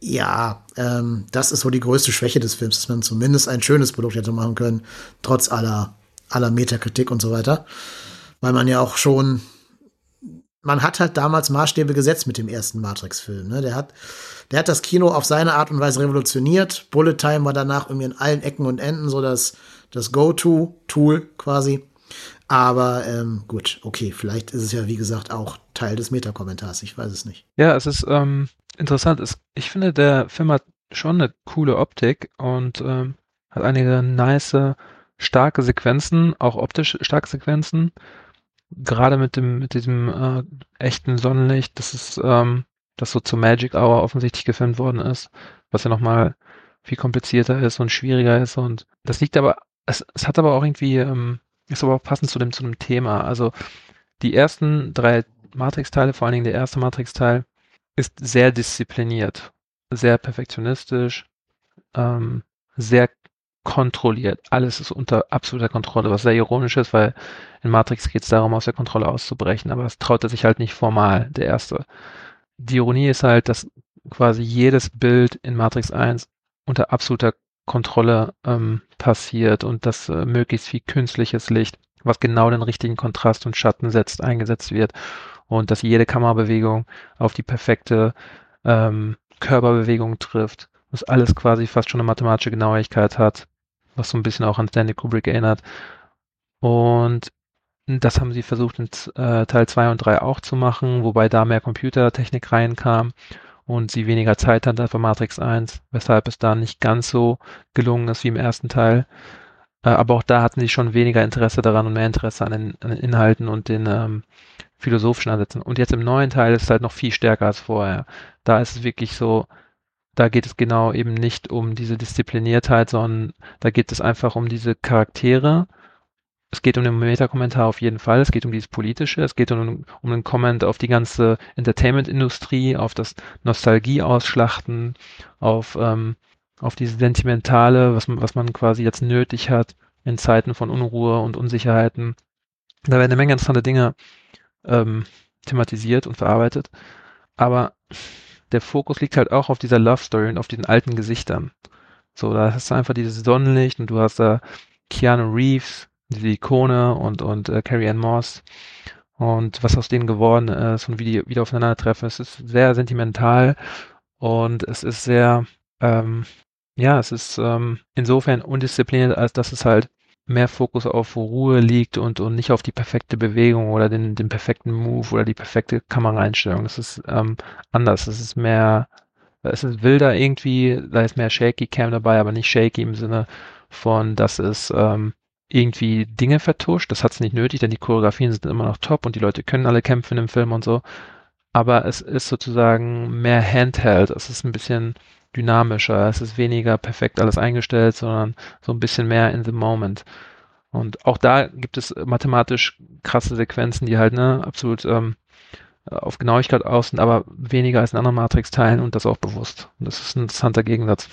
Ja, ähm, das ist so die größte Schwäche des Films, dass man zumindest ein schönes Produkt hätte machen können, trotz aller, aller Metakritik und so weiter. Weil man ja auch schon man hat halt damals Maßstäbe gesetzt mit dem ersten Matrix-Film. Ne? Der, hat, der hat das Kino auf seine Art und Weise revolutioniert. Bullet Time war danach irgendwie in allen Ecken und Enden so das, das Go-To-Tool quasi. Aber ähm, gut, okay, vielleicht ist es ja, wie gesagt, auch Teil des Meta-Kommentars. Ich weiß es nicht. Ja, es ist ähm, interessant. Es, ich finde, der Film hat schon eine coole Optik und ähm, hat einige nice, starke Sequenzen, auch optisch starke Sequenzen gerade mit dem, mit diesem äh, echten Sonnenlicht, das ist, ähm, das so zur Magic Hour offensichtlich gefilmt worden ist, was ja nochmal viel komplizierter ist und schwieriger ist. Und das liegt aber, es, es hat aber auch irgendwie, ähm, ist aber auch passend zu dem, zu dem Thema. Also die ersten drei Matrix-Teile, vor allen Dingen der erste Matrix-Teil, ist sehr diszipliniert, sehr perfektionistisch, ähm, sehr kontrolliert. Alles ist unter absoluter Kontrolle, was sehr ironisch ist, weil in Matrix geht es darum, aus der Kontrolle auszubrechen, aber es traut er sich halt nicht formal, der erste. Die Ironie ist halt, dass quasi jedes Bild in Matrix 1 unter absoluter Kontrolle ähm, passiert und dass äh, möglichst viel künstliches Licht, was genau den richtigen Kontrast und Schatten setzt, eingesetzt wird und dass jede Kamerabewegung auf die perfekte ähm, Körperbewegung trifft, was alles quasi fast schon eine mathematische Genauigkeit hat was so ein bisschen auch an Stanley Kubrick erinnert. Und das haben sie versucht in äh, Teil 2 und 3 auch zu machen, wobei da mehr Computertechnik reinkam und sie weniger Zeit als bei Matrix 1, weshalb es da nicht ganz so gelungen ist wie im ersten Teil. Äh, aber auch da hatten sie schon weniger Interesse daran und mehr Interesse an den, an den Inhalten und den ähm, philosophischen Ansätzen. Und jetzt im neuen Teil ist es halt noch viel stärker als vorher. Da ist es wirklich so, da geht es genau eben nicht um diese Diszipliniertheit, sondern da geht es einfach um diese Charaktere. Es geht um den Meta-Kommentar auf jeden Fall, es geht um dieses Politische, es geht um, um den Comment auf die ganze Entertainment-Industrie, auf das Nostalgie-Ausschlachten, auf, ähm, auf diese Sentimentale, was man, was man quasi jetzt nötig hat in Zeiten von Unruhe und Unsicherheiten. Da werden eine Menge interessante Dinge ähm, thematisiert und verarbeitet. Aber der Fokus liegt halt auch auf dieser Love Story und auf diesen alten Gesichtern. So, da hast du einfach dieses Sonnenlicht und du hast da Keanu Reeves, diese Ikone und, und äh, Carrie Ann Moss und was aus denen geworden ist und wie die wieder aufeinandertreffen. Es ist sehr sentimental und es ist sehr, ähm, ja, es ist ähm, insofern undiszipliniert, als dass es halt mehr Fokus auf Ruhe liegt und, und nicht auf die perfekte Bewegung oder den, den perfekten Move oder die perfekte Kameraeinstellung. Das ist ähm, anders. Es ist mehr, es ist wilder irgendwie, da ist mehr Shaky Cam dabei, aber nicht shaky im Sinne von, dass es ähm, irgendwie Dinge vertuscht. Das hat es nicht nötig, denn die Choreografien sind immer noch top und die Leute können alle kämpfen im Film und so. Aber es ist sozusagen mehr Handheld. Es ist ein bisschen dynamischer. Es ist weniger perfekt alles eingestellt, sondern so ein bisschen mehr in the moment. Und auch da gibt es mathematisch krasse Sequenzen, die halt ne, absolut ähm, auf Genauigkeit aus sind, aber weniger als in anderen Matrix-Teilen und das auch bewusst. Und das ist ein interessanter Gegensatz.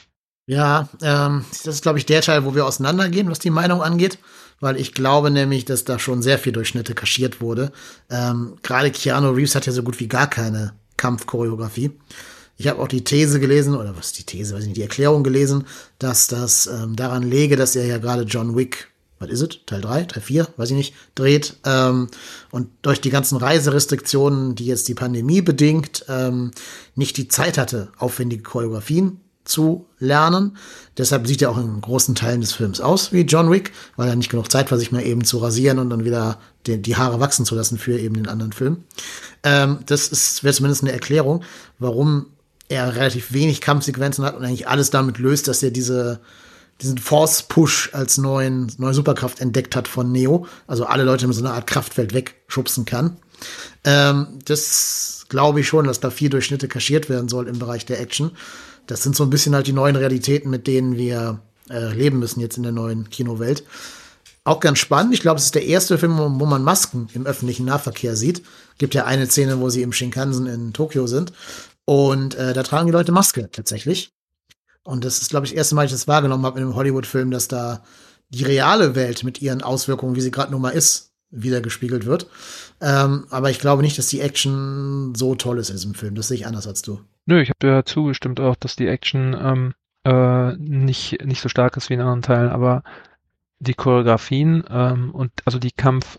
Ja, ähm, das ist, glaube ich, der Teil, wo wir auseinandergehen, was die Meinung angeht, weil ich glaube nämlich, dass da schon sehr viel Durchschnitte kaschiert wurde. Ähm, Gerade Keanu Reeves hat ja so gut wie gar keine Kampfchoreografie. Ich habe auch die These gelesen, oder was ist die These, weiß ich nicht, die Erklärung gelesen, dass das ähm, daran läge, dass er ja gerade John Wick, was ist es, Teil 3, Teil 4, weiß ich nicht, dreht. Ähm, und durch die ganzen Reiserestriktionen, die jetzt die Pandemie bedingt, ähm, nicht die Zeit hatte, aufwendige Choreografien zu lernen. Deshalb sieht er auch in großen Teilen des Films aus wie John Wick, weil er nicht genug Zeit war, sich mal eben zu rasieren und dann wieder die, die Haare wachsen zu lassen für eben den anderen Film. Ähm, das wäre zumindest eine Erklärung, warum er relativ wenig Kampfsequenzen hat und eigentlich alles damit löst, dass er diese, diesen Force-Push als neuen, neue Superkraft entdeckt hat von Neo. Also alle Leute mit so einer Art Kraftfeld wegschubsen kann. Ähm, das glaube ich schon, dass da viel Durchschnitte kaschiert werden soll im Bereich der Action. Das sind so ein bisschen halt die neuen Realitäten, mit denen wir äh, leben müssen jetzt in der neuen Kinowelt. Auch ganz spannend. Ich glaube, es ist der erste Film, wo man Masken im öffentlichen Nahverkehr sieht. Gibt ja eine Szene, wo sie im Shinkansen in Tokio sind. Und äh, da tragen die Leute Maske tatsächlich. Und das ist, glaube ich, das erste Mal, dass ich das wahrgenommen habe in einem Hollywood-Film, dass da die reale Welt mit ihren Auswirkungen, wie sie gerade nun mal ist, wieder gespiegelt wird. Ähm, aber ich glaube nicht, dass die Action so toll ist in diesem Film. Das sehe ich anders als du. Nö, ich habe dir zugestimmt auch, dass die Action ähm, äh, nicht, nicht so stark ist wie in anderen Teilen, aber die Choreografien ähm, und also die Kampf,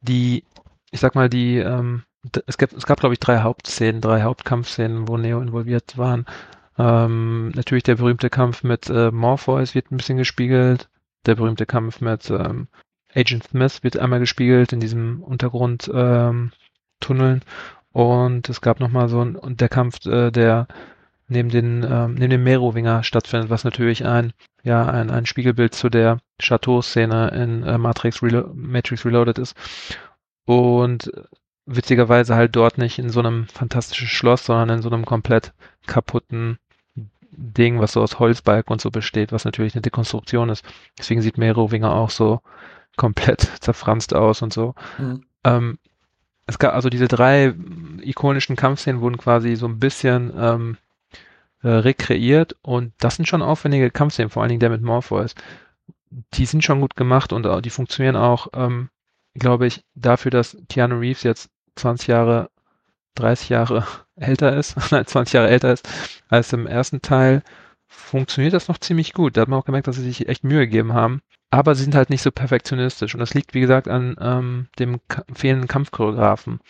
die, ich sag mal, die, ähm, es gab, es gab glaube ich, drei Hauptszenen, drei Hauptkampfszenen, wo Neo involviert waren. Ähm, natürlich der berühmte Kampf mit äh, Morpheus wird ein bisschen gespiegelt. Der berühmte Kampf mit ähm, Agent Smith wird einmal gespiegelt in diesem Untergrundtunneln. Ähm, und es gab nochmal so ein, und der Kampf, äh, der neben den, ähm, neben dem Merowinger stattfindet, was natürlich ein, ja, ein, ein Spiegelbild zu der Chateau-Szene in äh, Matrix, Relo Matrix Reloaded ist. Und witzigerweise halt dort nicht in so einem fantastischen Schloss, sondern in so einem komplett kaputten Ding, was so aus Holzbalken und so besteht, was natürlich eine Dekonstruktion ist. Deswegen sieht Merowinger auch so komplett zerfranst aus und so. Mhm. Ähm, es gab also diese drei ikonischen Kampfszenen wurden quasi so ein bisschen ähm, äh, rekreiert und das sind schon aufwendige Kampfszenen, vor allen Dingen der mit Morpheus. Die sind schon gut gemacht und die funktionieren auch, ähm, glaube ich, dafür, dass Keanu Reeves jetzt 20 Jahre, 30 Jahre älter ist, 20 Jahre älter ist als im ersten Teil, funktioniert das noch ziemlich gut. Da hat man auch gemerkt, dass sie sich echt Mühe gegeben haben. Aber sie sind halt nicht so perfektionistisch. Und das liegt, wie gesagt, an ähm, dem fehlenden Kampfchoreografen.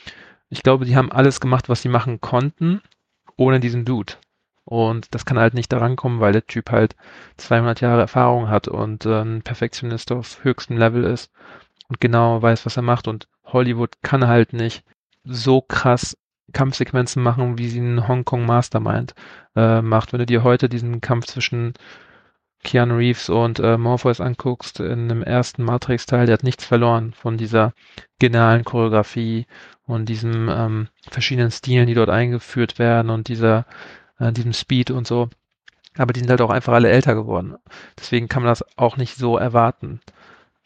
Ich glaube, die haben alles gemacht, was sie machen konnten, ohne diesen Dude. Und das kann halt nicht daran kommen, weil der Typ halt 200 Jahre Erfahrung hat und äh, ein Perfektionist auf höchstem Level ist und genau weiß, was er macht. Und Hollywood kann halt nicht so krass Kampfsequenzen machen, wie sie ein Hongkong Mastermind äh, macht. Wenn du dir heute diesen Kampf zwischen Keanu Reeves und äh, Morpheus anguckst, in dem ersten Matrix-Teil, der hat nichts verloren von dieser genialen Choreografie und diesen ähm, verschiedenen Stilen, die dort eingeführt werden und dieser, äh, diesem Speed und so. Aber die sind halt auch einfach alle älter geworden. Deswegen kann man das auch nicht so erwarten.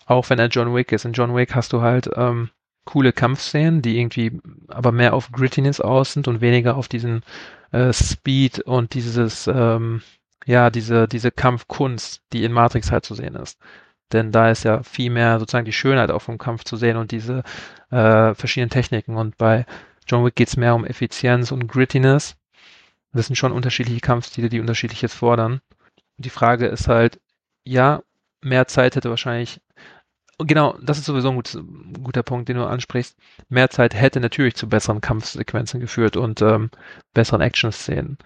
Auch wenn er John Wick ist. In John Wick hast du halt ähm, coole Kampfszenen, die irgendwie aber mehr auf Grittiness aus sind und weniger auf diesen äh, Speed und dieses, ähm, ja, diese, diese Kampfkunst, die in Matrix halt zu sehen ist. Denn da ist ja viel mehr sozusagen die Schönheit auch vom Kampf zu sehen und diese äh, verschiedenen Techniken. Und bei John Wick geht es mehr um Effizienz und Grittiness. Das sind schon unterschiedliche Kampfstile, die unterschiedliches fordern. Und die Frage ist halt, ja, mehr Zeit hätte wahrscheinlich genau, das ist sowieso ein, gut, guter Punkt, den du ansprichst. Mehr Zeit hätte natürlich zu besseren Kampfsequenzen geführt und ähm, besseren Action-Szenen.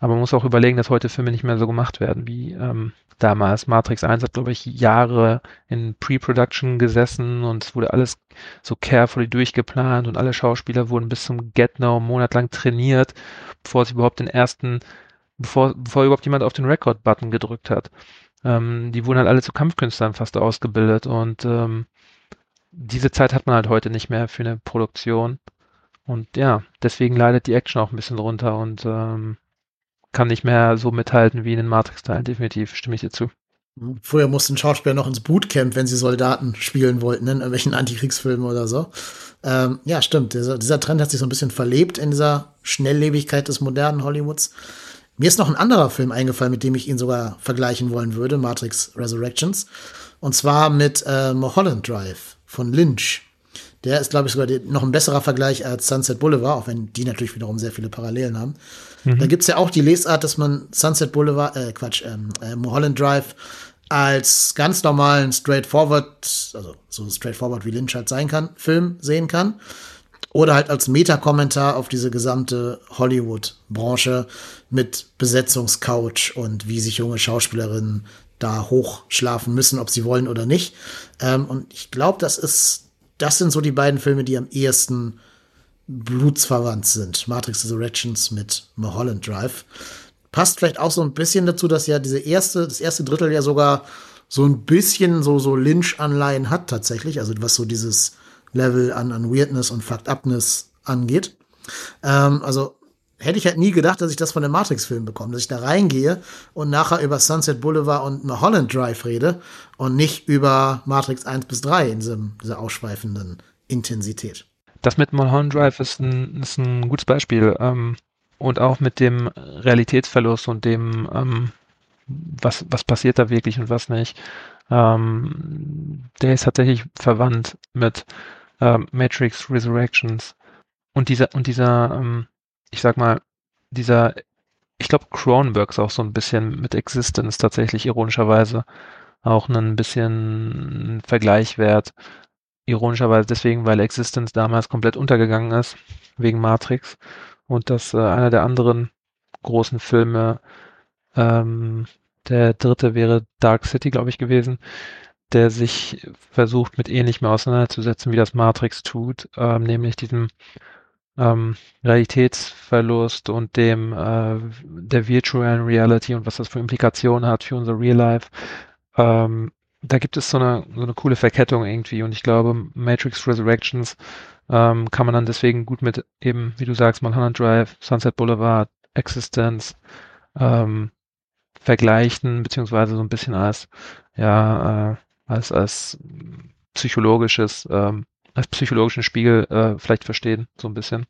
Aber man muss auch überlegen, dass heute Filme nicht mehr so gemacht werden wie ähm, damals. Matrix 1 hat, glaube ich, Jahre in Pre-Production gesessen und es wurde alles so carefully durchgeplant und alle Schauspieler wurden bis zum Get-No monatelang trainiert, bevor sie überhaupt den ersten, bevor, bevor überhaupt jemand auf den Record-Button gedrückt hat. Ähm, die wurden halt alle zu Kampfkünstlern fast ausgebildet und ähm, diese Zeit hat man halt heute nicht mehr für eine Produktion. Und ja, deswegen leidet die Action auch ein bisschen drunter und ähm, kann nicht mehr so mithalten wie in den Matrix-Teilen, definitiv, stimme ich dir zu. Früher mussten Schauspieler noch ins Bootcamp, wenn sie Soldaten spielen wollten, in irgendwelchen Antikriegsfilmen oder so. Ähm, ja, stimmt. Dieser, dieser Trend hat sich so ein bisschen verlebt in dieser Schnelllebigkeit des modernen Hollywoods. Mir ist noch ein anderer Film eingefallen, mit dem ich ihn sogar vergleichen wollen würde, Matrix Resurrections. Und zwar mit äh, Mulholland Drive von Lynch. Der ist, glaube ich, sogar noch ein besserer Vergleich als Sunset Boulevard, auch wenn die natürlich wiederum sehr viele Parallelen haben. Mhm. Da gibt's ja auch die Lesart, dass man Sunset Boulevard, äh, Quatsch, ähm, äh, Mulholland Drive als ganz normalen straightforward, also so straightforward wie Lynch halt sein kann, Film sehen kann. Oder halt als Metakommentar auf diese gesamte Hollywood-Branche mit Besetzungscouch und wie sich junge Schauspielerinnen da hochschlafen müssen, ob sie wollen oder nicht. Ähm, und ich glaube, das ist, das sind so die beiden Filme, die am ehesten blutsverwandt sind. Matrix Resurrections mit Mulholland Drive. Passt vielleicht auch so ein bisschen dazu, dass ja diese erste, das erste Drittel ja sogar so ein bisschen so, so Lynch-Anleihen hat tatsächlich. Also was so dieses Level an, an Weirdness und Fucked Upness angeht. Ähm, also hätte ich halt nie gedacht, dass ich das von dem Matrix-Film bekomme, dass ich da reingehe und nachher über Sunset Boulevard und Mulholland Drive rede und nicht über Matrix 1 bis 3 in diesem, dieser ausschweifenden Intensität. Das mit Mulholland Drive ist ein, ist ein gutes Beispiel. Ähm, und auch mit dem Realitätsverlust und dem, ähm, was, was passiert da wirklich und was nicht. Ähm, der ist tatsächlich verwandt mit ähm, Matrix Resurrections. Und dieser, und dieser, ähm, ich sag mal, dieser, ich glaube, Cronenberg ist auch so ein bisschen mit Existence tatsächlich ironischerweise auch ein bisschen Vergleich wert. Ironischerweise deswegen, weil Existence damals komplett untergegangen ist, wegen Matrix. Und dass äh, einer der anderen großen Filme, ähm, der dritte wäre Dark City, glaube ich, gewesen, der sich versucht, mit ähnlichem auseinanderzusetzen, wie das Matrix tut, ähm, nämlich diesem ähm, Realitätsverlust und dem äh, der Virtual Reality und was das für Implikationen hat für unser Real Life. Ähm, da gibt es so eine, so eine coole Verkettung irgendwie und ich glaube, Matrix Resurrections ähm, kann man dann deswegen gut mit eben, wie du sagst, Mulholland Drive, Sunset Boulevard, Existence ähm, vergleichen, beziehungsweise so ein bisschen als, ja, äh, als, als psychologisches, ähm, als psychologischen Spiegel äh, vielleicht verstehen, so ein bisschen.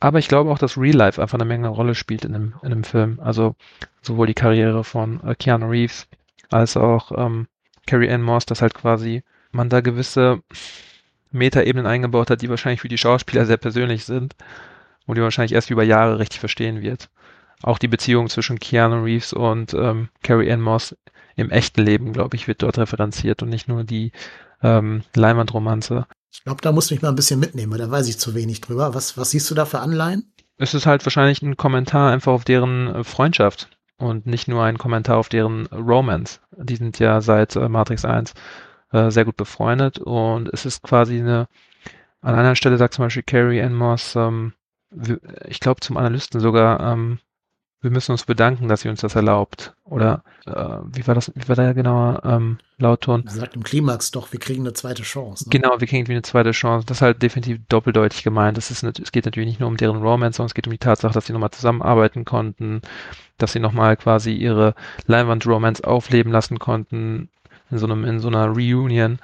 Aber ich glaube auch, dass Real Life einfach eine Menge Rolle spielt in dem, in dem Film. Also sowohl die Karriere von äh, Keanu Reeves als auch ähm, Carrie Ann Moss, dass halt quasi man da gewisse Metaebenen eingebaut hat, die wahrscheinlich für die Schauspieler sehr persönlich sind und die wahrscheinlich erst über Jahre richtig verstehen wird. Auch die Beziehung zwischen Keanu Reeves und ähm, Carrie Ann Moss im echten Leben, glaube ich, wird dort referenziert und nicht nur die ähm, Leinwandromanze. Ich glaube, da musst du mich mal ein bisschen mitnehmen, weil da weiß ich zu wenig drüber. Was, was siehst du da für Anleihen? Es ist halt wahrscheinlich ein Kommentar einfach auf deren äh, Freundschaft und nicht nur ein Kommentar auf deren Romance. Die sind ja seit äh, Matrix 1 äh, sehr gut befreundet und es ist quasi eine, an einer Stelle sagt zum Beispiel Carrie Ann Moss, ähm, ich glaube zum Analysten sogar, ähm, wir müssen uns bedanken, dass sie uns das erlaubt. Oder äh, wie war das, wie war der genaue ähm, Lautton? Er sagt im Klimax doch, wir kriegen eine zweite Chance. Ne? Genau, wir kriegen irgendwie eine zweite Chance. Das ist halt definitiv doppeldeutig gemeint. Das ist, es geht natürlich nicht nur um deren Romance, sondern es geht um die Tatsache, dass sie nochmal zusammenarbeiten konnten, dass sie nochmal quasi ihre Leinwand-Romance aufleben lassen konnten in so einem, in so einer Reunion.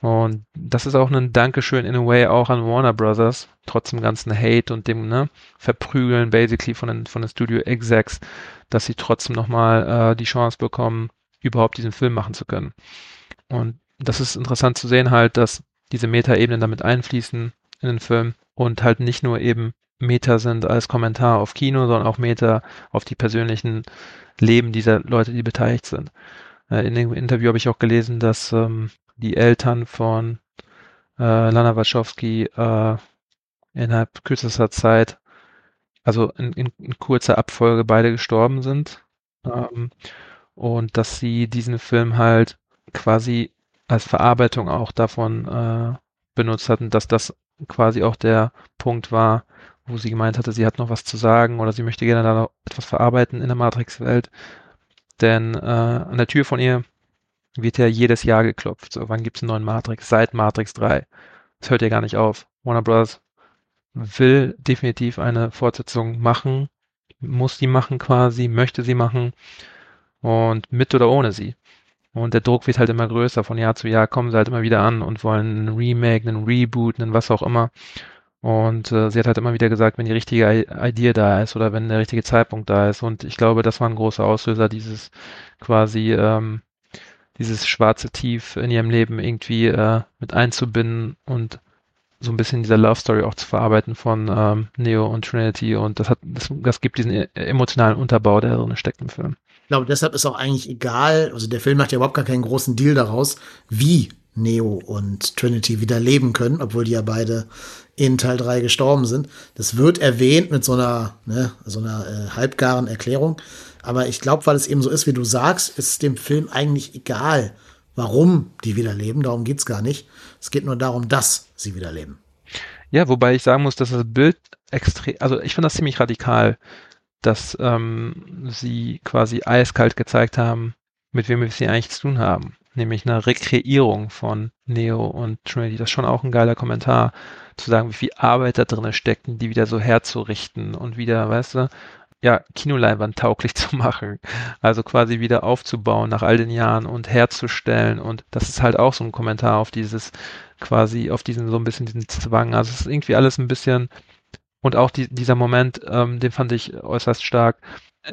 Und das ist auch ein Dankeschön in a way auch an Warner Brothers, trotz dem ganzen Hate und dem ne, Verprügeln basically von den, von den Studio Execs, dass sie trotzdem nochmal äh, die Chance bekommen, überhaupt diesen Film machen zu können. Und das ist interessant zu sehen halt, dass diese Meta-Ebenen damit einfließen in den Film und halt nicht nur eben Meta sind als Kommentar auf Kino, sondern auch Meta auf die persönlichen Leben dieser Leute, die beteiligt sind. Äh, in dem Interview habe ich auch gelesen, dass ähm, die Eltern von äh, Lana Wachowski äh, innerhalb kürzester Zeit, also in, in, in kurzer Abfolge beide gestorben sind. Ähm, und dass sie diesen Film halt quasi als Verarbeitung auch davon äh, benutzt hatten, dass das quasi auch der Punkt war, wo sie gemeint hatte, sie hat noch was zu sagen oder sie möchte gerne da noch etwas verarbeiten in der Matrix-Welt. Denn äh, an der Tür von ihr wird ja jedes Jahr geklopft. So, wann gibt es einen neuen Matrix? Seit Matrix 3. Das hört ja gar nicht auf. Warner Bros. will definitiv eine Fortsetzung machen, muss sie machen quasi, möchte sie machen und mit oder ohne sie. Und der Druck wird halt immer größer. Von Jahr zu Jahr kommen sie halt immer wieder an und wollen einen Remake, einen Reboot, einen was auch immer. Und äh, sie hat halt immer wieder gesagt, wenn die richtige Idee da ist oder wenn der richtige Zeitpunkt da ist. Und ich glaube, das war ein großer Auslöser, dieses quasi ähm, dieses schwarze Tief in ihrem Leben irgendwie äh, mit einzubinden und so ein bisschen dieser Love Story auch zu verarbeiten von ähm, Neo und Trinity und das hat das, das gibt diesen e, emotionalen Unterbau, der drin steckt im Film. Ich glaube, deshalb ist auch eigentlich egal, also der Film macht ja überhaupt gar keinen großen Deal daraus, wie Neo und Trinity wieder leben können, obwohl die ja beide in Teil 3 gestorben sind. Das wird erwähnt mit so einer, ne, so einer äh, halbgaren Erklärung. Aber ich glaube, weil es eben so ist, wie du sagst, ist dem Film eigentlich egal, warum die wieder leben. Darum geht es gar nicht. Es geht nur darum, dass sie wieder leben. Ja, wobei ich sagen muss, dass das Bild extrem, also ich finde das ziemlich radikal, dass ähm, sie quasi eiskalt gezeigt haben, mit wem wir sie eigentlich zu tun haben. Nämlich eine Rekreierung von Neo und Trinity. Das ist schon auch ein geiler Kommentar, zu sagen, wie viel Arbeit da drin steckt, die wieder so herzurichten und wieder, weißt du, ja, Kinoleinwand tauglich zu machen. Also quasi wieder aufzubauen nach all den Jahren und herzustellen. Und das ist halt auch so ein Kommentar auf dieses, quasi auf diesen, so ein bisschen diesen Zwang. Also es ist irgendwie alles ein bisschen, und auch die, dieser Moment, ähm, den fand ich äußerst stark,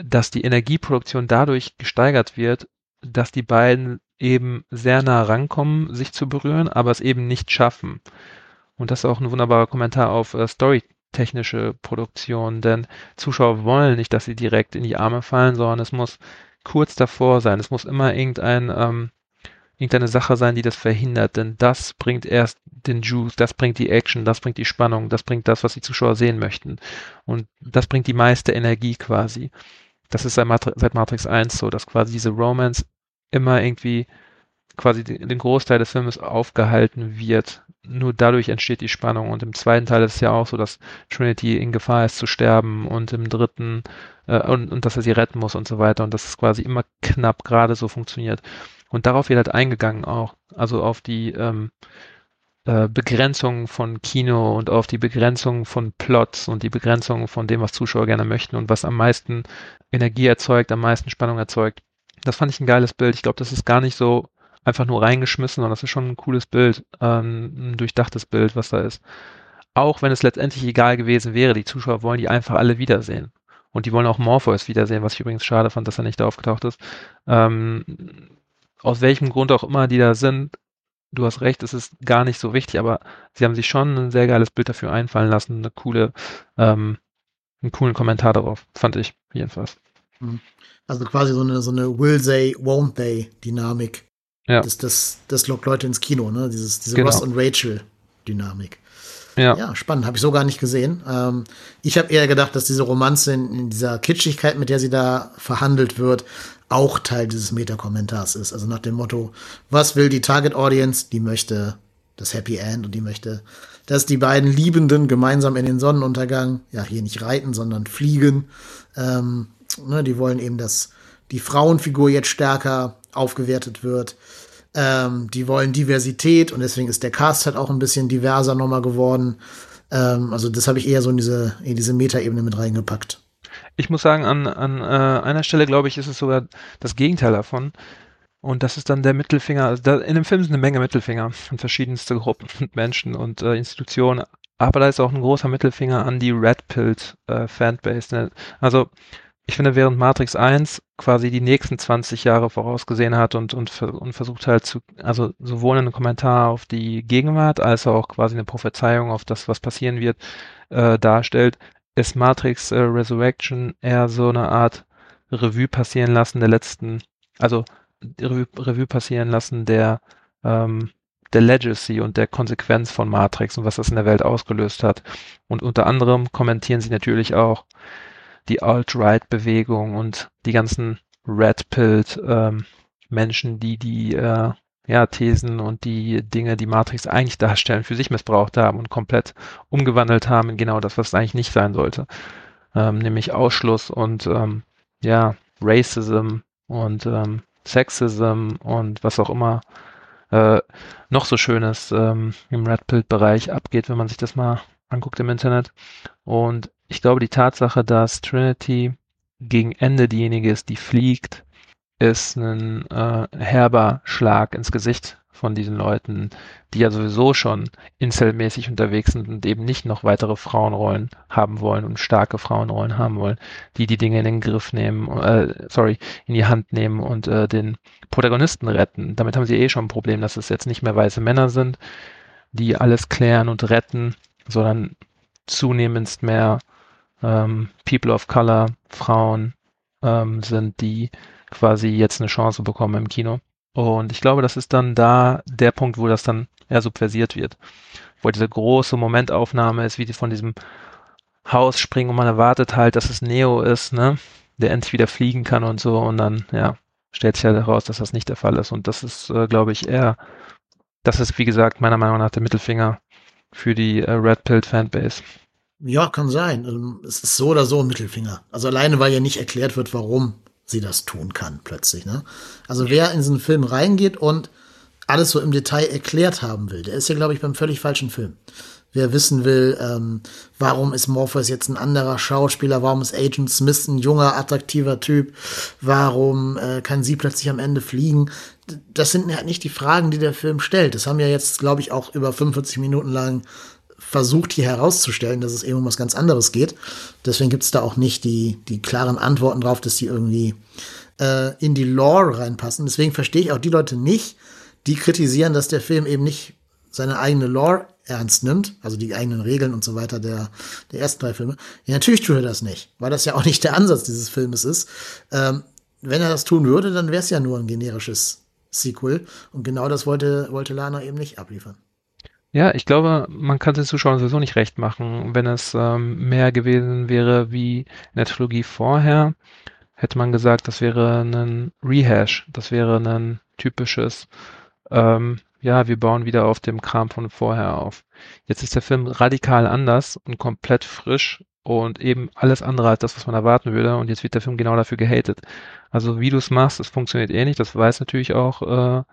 dass die Energieproduktion dadurch gesteigert wird, dass die beiden eben sehr nah rankommen, sich zu berühren, aber es eben nicht schaffen. Und das ist auch ein wunderbarer Kommentar auf äh, Story technische Produktion, denn Zuschauer wollen nicht, dass sie direkt in die Arme fallen, sondern es muss kurz davor sein. Es muss immer irgendein, ähm, irgendeine Sache sein, die das verhindert, denn das bringt erst den Juice, das bringt die Action, das bringt die Spannung, das bringt das, was die Zuschauer sehen möchten. Und das bringt die meiste Energie quasi. Das ist seit, Matri seit Matrix 1 so, dass quasi diese Romance immer irgendwie quasi den Großteil des Films aufgehalten wird nur dadurch entsteht die Spannung. Und im zweiten Teil ist es ja auch so, dass Trinity in Gefahr ist zu sterben und im dritten äh, und, und dass er sie retten muss und so weiter. Und dass es quasi immer knapp gerade so funktioniert. Und darauf wird halt eingegangen auch. Also auf die ähm, äh, Begrenzung von Kino und auf die Begrenzung von Plots und die Begrenzung von dem, was Zuschauer gerne möchten und was am meisten Energie erzeugt, am meisten Spannung erzeugt. Das fand ich ein geiles Bild. Ich glaube, das ist gar nicht so einfach nur reingeschmissen, sondern das ist schon ein cooles Bild, ähm, ein durchdachtes Bild, was da ist. Auch wenn es letztendlich egal gewesen wäre, die Zuschauer wollen die einfach alle wiedersehen. Und die wollen auch Morpheus wiedersehen, was ich übrigens schade fand, dass er nicht da aufgetaucht ist. Ähm, aus welchem Grund auch immer die da sind, du hast recht, es ist gar nicht so wichtig, aber sie haben sich schon ein sehr geiles Bild dafür einfallen lassen, eine coole, ähm, einen coolen Kommentar darauf, fand ich jedenfalls. Mhm. Also quasi so eine, so eine Will they, won't they Dynamik. Ja. Das, das, das lockt Leute ins Kino, ne? Dieses, diese genau. Ross und Rachel-Dynamik. Ja. ja, spannend. Habe ich so gar nicht gesehen. Ähm, ich habe eher gedacht, dass diese Romanze in, in, dieser Kitschigkeit, mit der sie da verhandelt wird, auch Teil dieses Meta-Kommentars ist. Also nach dem Motto, was will die Target Audience? Die möchte das Happy End und die möchte, dass die beiden Liebenden gemeinsam in den Sonnenuntergang, ja, hier nicht reiten, sondern fliegen. Ähm, ne, die wollen eben, dass die Frauenfigur jetzt stärker aufgewertet wird. Ähm, die wollen Diversität und deswegen ist der Cast halt auch ein bisschen diverser nochmal geworden. Ähm, also das habe ich eher so in diese, in diese Metaebene mit reingepackt. Ich muss sagen, an, an äh, einer Stelle, glaube ich, ist es sogar das Gegenteil davon. Und das ist dann der Mittelfinger. Also da, in dem Film sind eine Menge Mittelfinger von verschiedensten Gruppen und Menschen und äh, Institutionen. Aber da ist auch ein großer Mittelfinger an die Red Pilled äh, Fanbase. Ne? Also ich finde, während Matrix 1 quasi die nächsten 20 Jahre vorausgesehen hat und, und, und versucht halt zu, also sowohl einen Kommentar auf die Gegenwart als auch quasi eine Prophezeiung auf das, was passieren wird, äh, darstellt, ist Matrix äh, Resurrection eher so eine Art Revue passieren lassen der letzten, also Revue, Revue passieren lassen der, ähm, der Legacy und der Konsequenz von Matrix und was das in der Welt ausgelöst hat. Und unter anderem kommentieren sie natürlich auch die Alt-Right-Bewegung und die ganzen Red-Pilled ähm, Menschen, die die äh, ja, Thesen und die Dinge, die Matrix eigentlich darstellen, für sich missbraucht haben und komplett umgewandelt haben in genau das, was es eigentlich nicht sein sollte. Ähm, nämlich Ausschluss und ähm, ja, Racism und ähm, Sexism und was auch immer äh, noch so Schönes ähm, im Red Pill-Bereich abgeht, wenn man sich das mal anguckt im Internet. Und ich glaube, die Tatsache, dass Trinity gegen Ende diejenige ist, die fliegt, ist ein äh, herber Schlag ins Gesicht von diesen Leuten, die ja sowieso schon incelmäßig unterwegs sind und eben nicht noch weitere Frauenrollen haben wollen und starke Frauenrollen haben wollen, die die Dinge in den Griff nehmen, äh, sorry, in die Hand nehmen und äh, den Protagonisten retten. Damit haben sie eh schon ein Problem, dass es jetzt nicht mehr weiße Männer sind, die alles klären und retten, sondern zunehmend mehr ähm, People of Color, Frauen ähm, sind, die quasi jetzt eine Chance bekommen im Kino. Und ich glaube, das ist dann da der Punkt, wo das dann eher subversiert wird. Wo diese große Momentaufnahme ist, wie die von diesem Haus springen und man erwartet halt, dass es Neo ist, ne? Der endlich wieder fliegen kann und so. Und dann, ja, stellt sich halt heraus, dass das nicht der Fall ist. Und das ist, äh, glaube ich, eher, das ist, wie gesagt, meiner Meinung nach der Mittelfinger für die äh, Red Pill Fanbase. Ja, kann sein. Ähm, es ist so oder so ein Mittelfinger. Also alleine, weil ja nicht erklärt wird, warum sie das tun kann, plötzlich. Ne? Also wer in diesen Film reingeht und alles so im Detail erklärt haben will, der ist ja, glaube ich, beim völlig falschen Film. Wer wissen will, ähm, warum ist Morpheus jetzt ein anderer Schauspieler, warum ist Agent Smith ein junger, attraktiver Typ, warum äh, kann sie plötzlich am Ende fliegen, das sind halt nicht die Fragen, die der Film stellt. Das haben ja jetzt, glaube ich, auch über 45 Minuten lang versucht hier herauszustellen, dass es eben um was ganz anderes geht. Deswegen gibt es da auch nicht die, die klaren Antworten drauf, dass die irgendwie äh, in die Lore reinpassen. Deswegen verstehe ich auch die Leute nicht, die kritisieren, dass der Film eben nicht seine eigene Lore ernst nimmt, also die eigenen Regeln und so weiter der, der ersten drei Filme. Ja, natürlich tut er das nicht, weil das ja auch nicht der Ansatz dieses Filmes ist. Ähm, wenn er das tun würde, dann wäre es ja nur ein generisches Sequel. Und genau das wollte, wollte Lana eben nicht abliefern. Ja, ich glaube, man kann den Zuschauern sowieso nicht recht machen. Wenn es ähm, mehr gewesen wäre wie in der Trilogie vorher, hätte man gesagt, das wäre ein Rehash, das wäre ein typisches, ähm, ja, wir bauen wieder auf dem Kram von vorher auf. Jetzt ist der Film radikal anders und komplett frisch und eben alles andere als das, was man erwarten würde. Und jetzt wird der Film genau dafür gehatet. Also wie du es machst, es funktioniert eh nicht. Das weiß natürlich auch äh,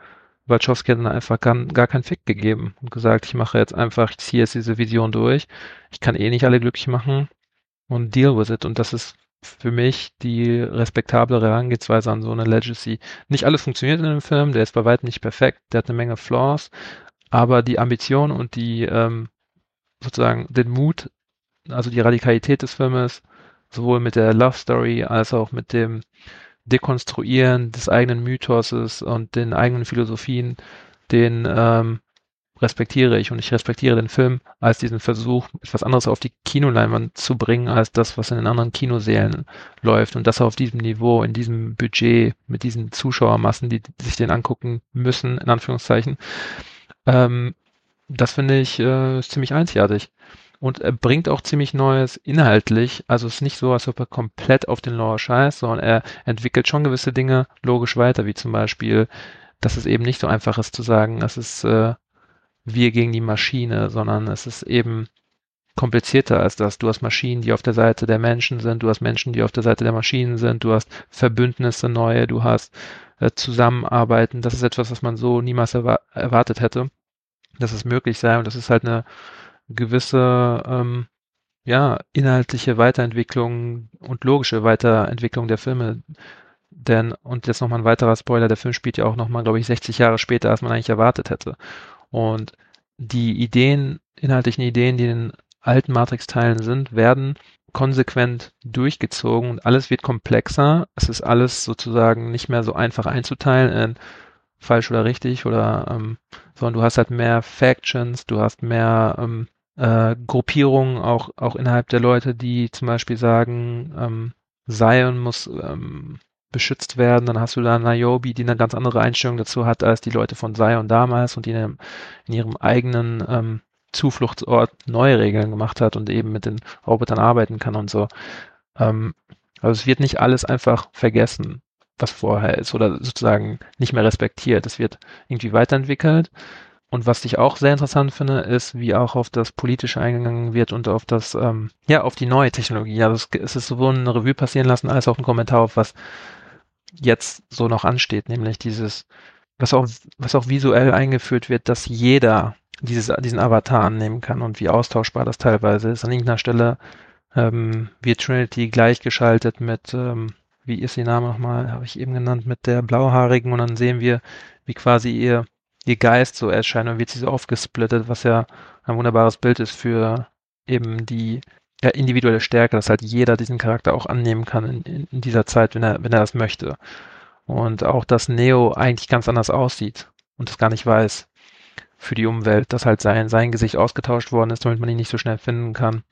Wachowski hat dann einfach gar, gar keinen Fick gegeben und gesagt, ich mache jetzt einfach, ich ziehe jetzt diese Vision durch. Ich kann eh nicht alle glücklich machen und deal with it. Und das ist für mich die respektablere Herangehensweise an so eine Legacy. Nicht alles funktioniert in dem Film, der ist bei weitem nicht perfekt, der hat eine Menge Flaws, aber die Ambition und die ähm, sozusagen den Mut, also die Radikalität des Filmes, sowohl mit der Love Story als auch mit dem Dekonstruieren des eigenen Mythoses und den eigenen Philosophien, den ähm, respektiere ich und ich respektiere den Film als diesen Versuch, etwas anderes auf die Kinoleinwand zu bringen, als das, was in den anderen Kinosälen läuft und das auf diesem Niveau, in diesem Budget, mit diesen Zuschauermassen, die, sich den angucken müssen, in Anführungszeichen. Ähm, das finde ich äh, ziemlich einzigartig. Und er bringt auch ziemlich Neues inhaltlich. Also es ist nicht so, als ob er komplett auf den Lore scheißt, sondern er entwickelt schon gewisse Dinge logisch weiter, wie zum Beispiel, dass es eben nicht so einfach ist zu sagen, es ist äh, wir gegen die Maschine, sondern es ist eben komplizierter als das. Du hast Maschinen, die auf der Seite der Menschen sind, du hast Menschen, die auf der Seite der Maschinen sind, du hast Verbündnisse neue, du hast äh, Zusammenarbeiten. Das ist etwas, was man so niemals erwa erwartet hätte, dass es möglich sei. Und das ist halt eine gewisse, ähm, ja, inhaltliche Weiterentwicklung und logische Weiterentwicklung der Filme. Denn, und jetzt nochmal ein weiterer Spoiler, der Film spielt ja auch nochmal, glaube ich, 60 Jahre später, als man eigentlich erwartet hätte. Und die Ideen, inhaltlichen Ideen, die in den alten Matrix-Teilen sind, werden konsequent durchgezogen und alles wird komplexer. Es ist alles sozusagen nicht mehr so einfach einzuteilen in falsch oder richtig oder ähm, sondern du hast halt mehr Factions, du hast mehr ähm, äh, Gruppierungen auch auch innerhalb der Leute, die zum Beispiel sagen, ähm, Zion muss ähm, beschützt werden. Dann hast du da Niobe, die eine ganz andere Einstellung dazu hat als die Leute von Zion damals und die in, in ihrem eigenen ähm, Zufluchtsort neue Regeln gemacht hat und eben mit den Robotern arbeiten kann und so. Ähm, also es wird nicht alles einfach vergessen, was vorher ist oder sozusagen nicht mehr respektiert. Es wird irgendwie weiterentwickelt. Und was ich auch sehr interessant finde, ist, wie auch auf das Politische eingegangen wird und auf das, ähm, ja, auf die neue Technologie. Also es, es ist sowohl eine Revue passieren lassen, als auch ein Kommentar auf was jetzt so noch ansteht, nämlich dieses, was auch, was auch visuell eingeführt wird, dass jeder dieses, diesen Avatar annehmen kann und wie austauschbar das teilweise ist. An irgendeiner Stelle ähm, wird Trinity gleichgeschaltet mit, ähm, wie ist ihr Name nochmal, habe ich eben genannt, mit der Blauhaarigen und dann sehen wir, wie quasi ihr, ihr Geist so erscheint und wird sie so aufgesplittet, was ja ein wunderbares Bild ist für eben die ja, individuelle Stärke, dass halt jeder diesen Charakter auch annehmen kann in, in dieser Zeit, wenn er, wenn er das möchte. Und auch, dass Neo eigentlich ganz anders aussieht und es gar nicht weiß für die Umwelt, dass halt sein, sein Gesicht ausgetauscht worden ist, damit man ihn nicht so schnell finden kann.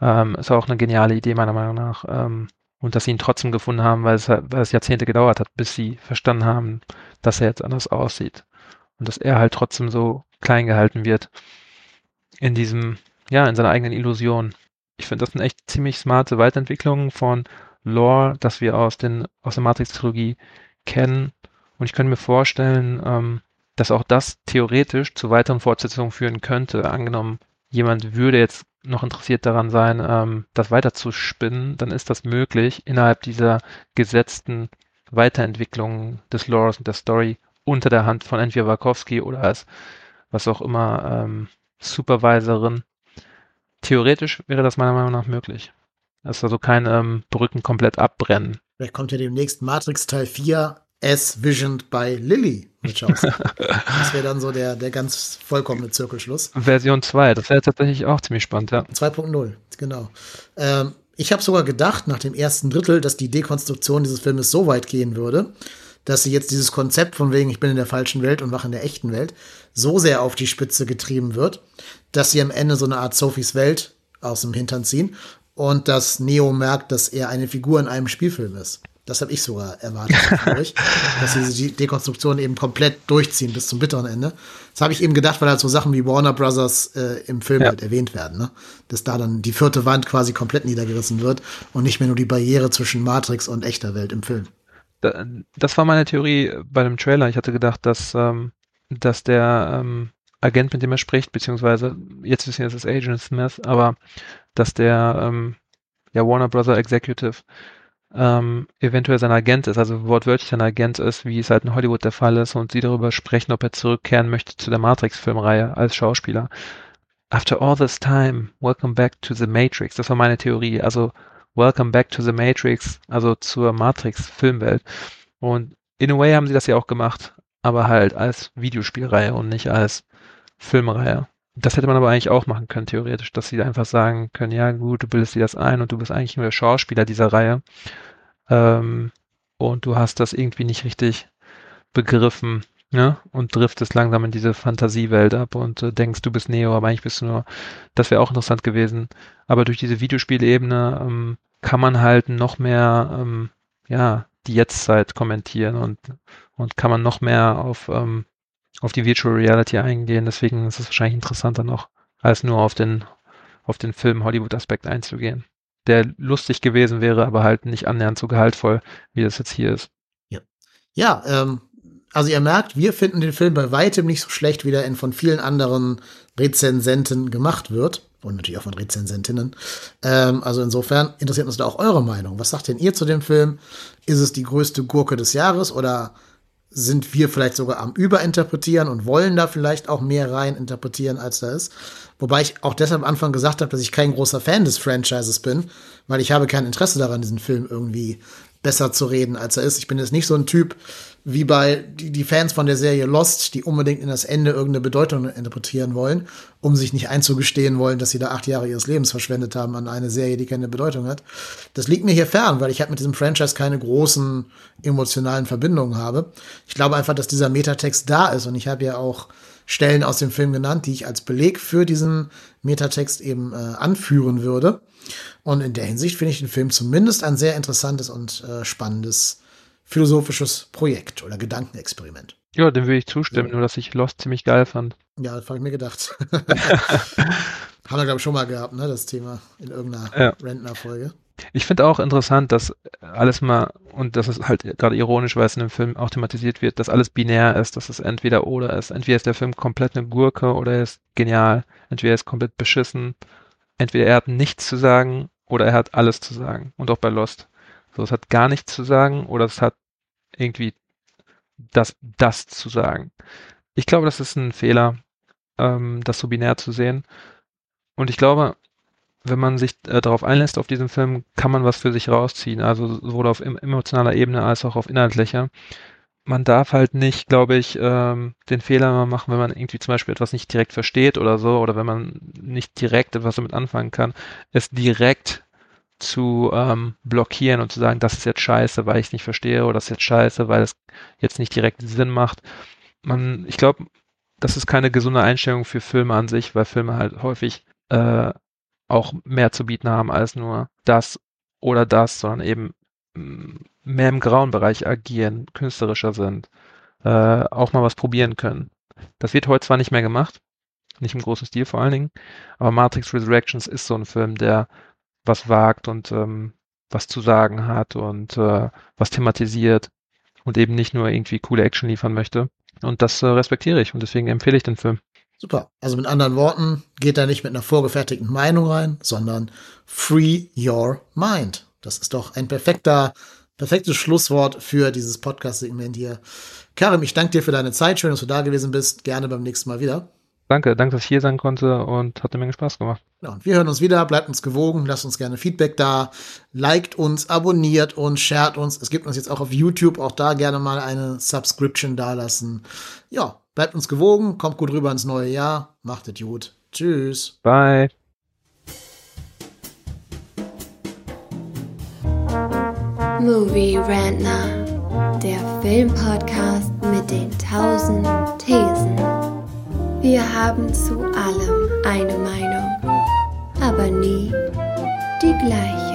Ähm, ist auch eine geniale Idee meiner Meinung nach. Ähm, und dass sie ihn trotzdem gefunden haben, weil es, weil es Jahrzehnte gedauert hat, bis sie verstanden haben, dass er jetzt anders aussieht. Und dass er halt trotzdem so klein gehalten wird in diesem, ja, in seiner eigenen Illusion. Ich finde, das sind echt ziemlich smarte Weiterentwicklungen von Lore, das wir aus, den, aus der Matrix-Trilogie kennen. Und ich könnte mir vorstellen, ähm, dass auch das theoretisch zu weiteren Fortsetzungen führen könnte. Angenommen, jemand würde jetzt noch interessiert daran sein, ähm, das weiterzuspinnen, dann ist das möglich innerhalb dieser gesetzten Weiterentwicklung des Lores und der Story unter der Hand von entweder Wachowski oder als was auch immer ähm, Supervisorin. Theoretisch wäre das meiner Meinung nach möglich. Das ist also kein ähm, Brücken komplett abbrennen. Vielleicht kommt ja demnächst Matrix Teil 4 as visioned by Lily Das wäre dann so der, der ganz vollkommene Zirkelschluss. Version 2, das wäre tatsächlich auch ziemlich spannend, ja. 2.0, genau. Ähm, ich habe sogar gedacht, nach dem ersten Drittel, dass die Dekonstruktion dieses Filmes so weit gehen würde, dass sie jetzt dieses Konzept von wegen, ich bin in der falschen Welt und wache in der echten Welt, so sehr auf die Spitze getrieben wird, dass sie am Ende so eine Art Sophies Welt aus dem Hintern ziehen und dass Neo merkt, dass er eine Figur in einem Spielfilm ist. Das habe ich sogar erwartet, ich, dass sie die Dekonstruktion eben komplett durchziehen bis zum bitteren Ende. Das habe ich eben gedacht, weil halt so Sachen wie Warner Brothers äh, im Film ja. halt erwähnt werden, ne? Dass da dann die vierte Wand quasi komplett niedergerissen wird und nicht mehr nur die Barriere zwischen Matrix und echter Welt im Film. Das war meine Theorie bei dem Trailer. Ich hatte gedacht, dass, ähm, dass der ähm, Agent, mit dem er spricht, beziehungsweise jetzt wissen wir, es ist Agent Smith, aber dass der ähm, ja, Warner Brother Executive ähm, eventuell sein Agent ist, also wortwörtlich ein Agent ist, wie es halt in Hollywood der Fall ist und sie darüber sprechen, ob er zurückkehren möchte zu der Matrix-Filmreihe als Schauspieler. After all this time, welcome back to the Matrix. Das war meine Theorie. Also welcome back to the Matrix, also zur Matrix-Filmwelt. Und in a way haben sie das ja auch gemacht, aber halt als Videospielreihe und nicht als Filmreihe. Das hätte man aber eigentlich auch machen können, theoretisch, dass sie einfach sagen können, ja gut, du bildest dir das ein und du bist eigentlich nur der Schauspieler dieser Reihe. Ähm, und du hast das irgendwie nicht richtig begriffen, ne? Und driftest langsam in diese Fantasiewelt ab und äh, denkst, du bist Neo, aber eigentlich bist du nur. Das wäre auch interessant gewesen. Aber durch diese Videospielebene ähm, kann man halt noch mehr, ähm, ja, die Jetztzeit kommentieren und, und kann man noch mehr auf ähm, auf die Virtual Reality eingehen. Deswegen ist es wahrscheinlich interessanter noch, als nur auf den, auf den Film Hollywood-Aspekt einzugehen. Der lustig gewesen wäre, aber halt nicht annähernd so gehaltvoll, wie das jetzt hier ist. Ja, ja ähm, also ihr merkt, wir finden den Film bei weitem nicht so schlecht, wie der in von vielen anderen Rezensenten gemacht wird. und natürlich auch von Rezensentinnen. Ähm, also insofern interessiert uns da auch eure Meinung. Was sagt denn ihr zu dem Film? Ist es die größte Gurke des Jahres oder sind wir vielleicht sogar am Überinterpretieren und wollen da vielleicht auch mehr rein interpretieren, als da ist. Wobei ich auch deshalb am Anfang gesagt habe, dass ich kein großer Fan des Franchises bin, weil ich habe kein Interesse daran, diesen Film irgendwie besser zu reden, als er ist. Ich bin jetzt nicht so ein Typ wie bei die, die Fans von der Serie Lost, die unbedingt in das Ende irgendeine Bedeutung interpretieren wollen, um sich nicht einzugestehen wollen, dass sie da acht Jahre ihres Lebens verschwendet haben an eine Serie, die keine Bedeutung hat. Das liegt mir hier fern, weil ich halt mit diesem Franchise keine großen emotionalen Verbindungen habe. Ich glaube einfach, dass dieser Metatext da ist und ich habe ja auch Stellen aus dem Film genannt, die ich als Beleg für diesen Metatext eben äh, anführen würde. Und in der Hinsicht finde ich den Film zumindest ein sehr interessantes und äh, spannendes philosophisches Projekt oder Gedankenexperiment. Ja, dem würde ich zustimmen, nur dass ich Lost ziemlich geil fand. Ja, das habe ich mir gedacht. Haben wir, glaube ich, schon mal gehabt, ne, das Thema in irgendeiner ja. Rentner-Folge. Ich finde auch interessant, dass alles mal, und das ist halt gerade ironisch, weil es in dem Film auch thematisiert wird, dass alles binär ist, dass es entweder oder ist. Entweder ist der Film komplett eine Gurke oder er ist genial. Entweder er ist komplett beschissen. Entweder er hat nichts zu sagen oder er hat alles zu sagen. Und auch bei Lost. So, es hat gar nichts zu sagen oder es hat irgendwie das, das zu sagen. Ich glaube, das ist ein Fehler, ähm, das so binär zu sehen. Und ich glaube, wenn man sich äh, darauf einlässt, auf diesen Film, kann man was für sich rausziehen. Also sowohl auf emotionaler Ebene als auch auf inhaltlicher. Man darf halt nicht, glaube ich, ähm, den Fehler machen, wenn man irgendwie zum Beispiel etwas nicht direkt versteht oder so, oder wenn man nicht direkt etwas damit anfangen kann, es direkt zu ähm, blockieren und zu sagen, das ist jetzt scheiße, weil ich es nicht verstehe, oder das ist jetzt scheiße, weil es jetzt nicht direkt Sinn macht. Man, ich glaube, das ist keine gesunde Einstellung für Filme an sich, weil Filme halt häufig äh, auch mehr zu bieten haben als nur das oder das, sondern eben mm, mehr im grauen Bereich agieren, künstlerischer sind, äh, auch mal was probieren können. Das wird heute zwar nicht mehr gemacht, nicht im großen Stil vor allen Dingen, aber Matrix Resurrections ist so ein Film, der was wagt und ähm, was zu sagen hat und äh, was thematisiert und eben nicht nur irgendwie coole Action liefern möchte. Und das äh, respektiere ich und deswegen empfehle ich den Film. Super. Also mit anderen Worten, geht da nicht mit einer vorgefertigten Meinung rein, sondern free your mind. Das ist doch ein perfekter, perfektes Schlusswort für dieses Podcast-Segment hier. Karim, ich danke dir für deine Zeit. Schön, dass du da gewesen bist. Gerne beim nächsten Mal wieder. Danke, danke, dass ich hier sein konnte und hat eine Menge Spaß gemacht. Ja, und wir hören uns wieder, bleibt uns gewogen, lasst uns gerne Feedback da, liked uns, abonniert uns, shared uns. Es gibt uns jetzt auch auf YouTube, auch da gerne mal eine Subscription dalassen. Ja, bleibt uns gewogen, kommt gut rüber ins neue Jahr, macht es gut. Tschüss. Bye. Movie Rantner, der Filmpodcast mit den tausend Thesen. Wir haben zu allem eine Meinung, aber nie die gleiche.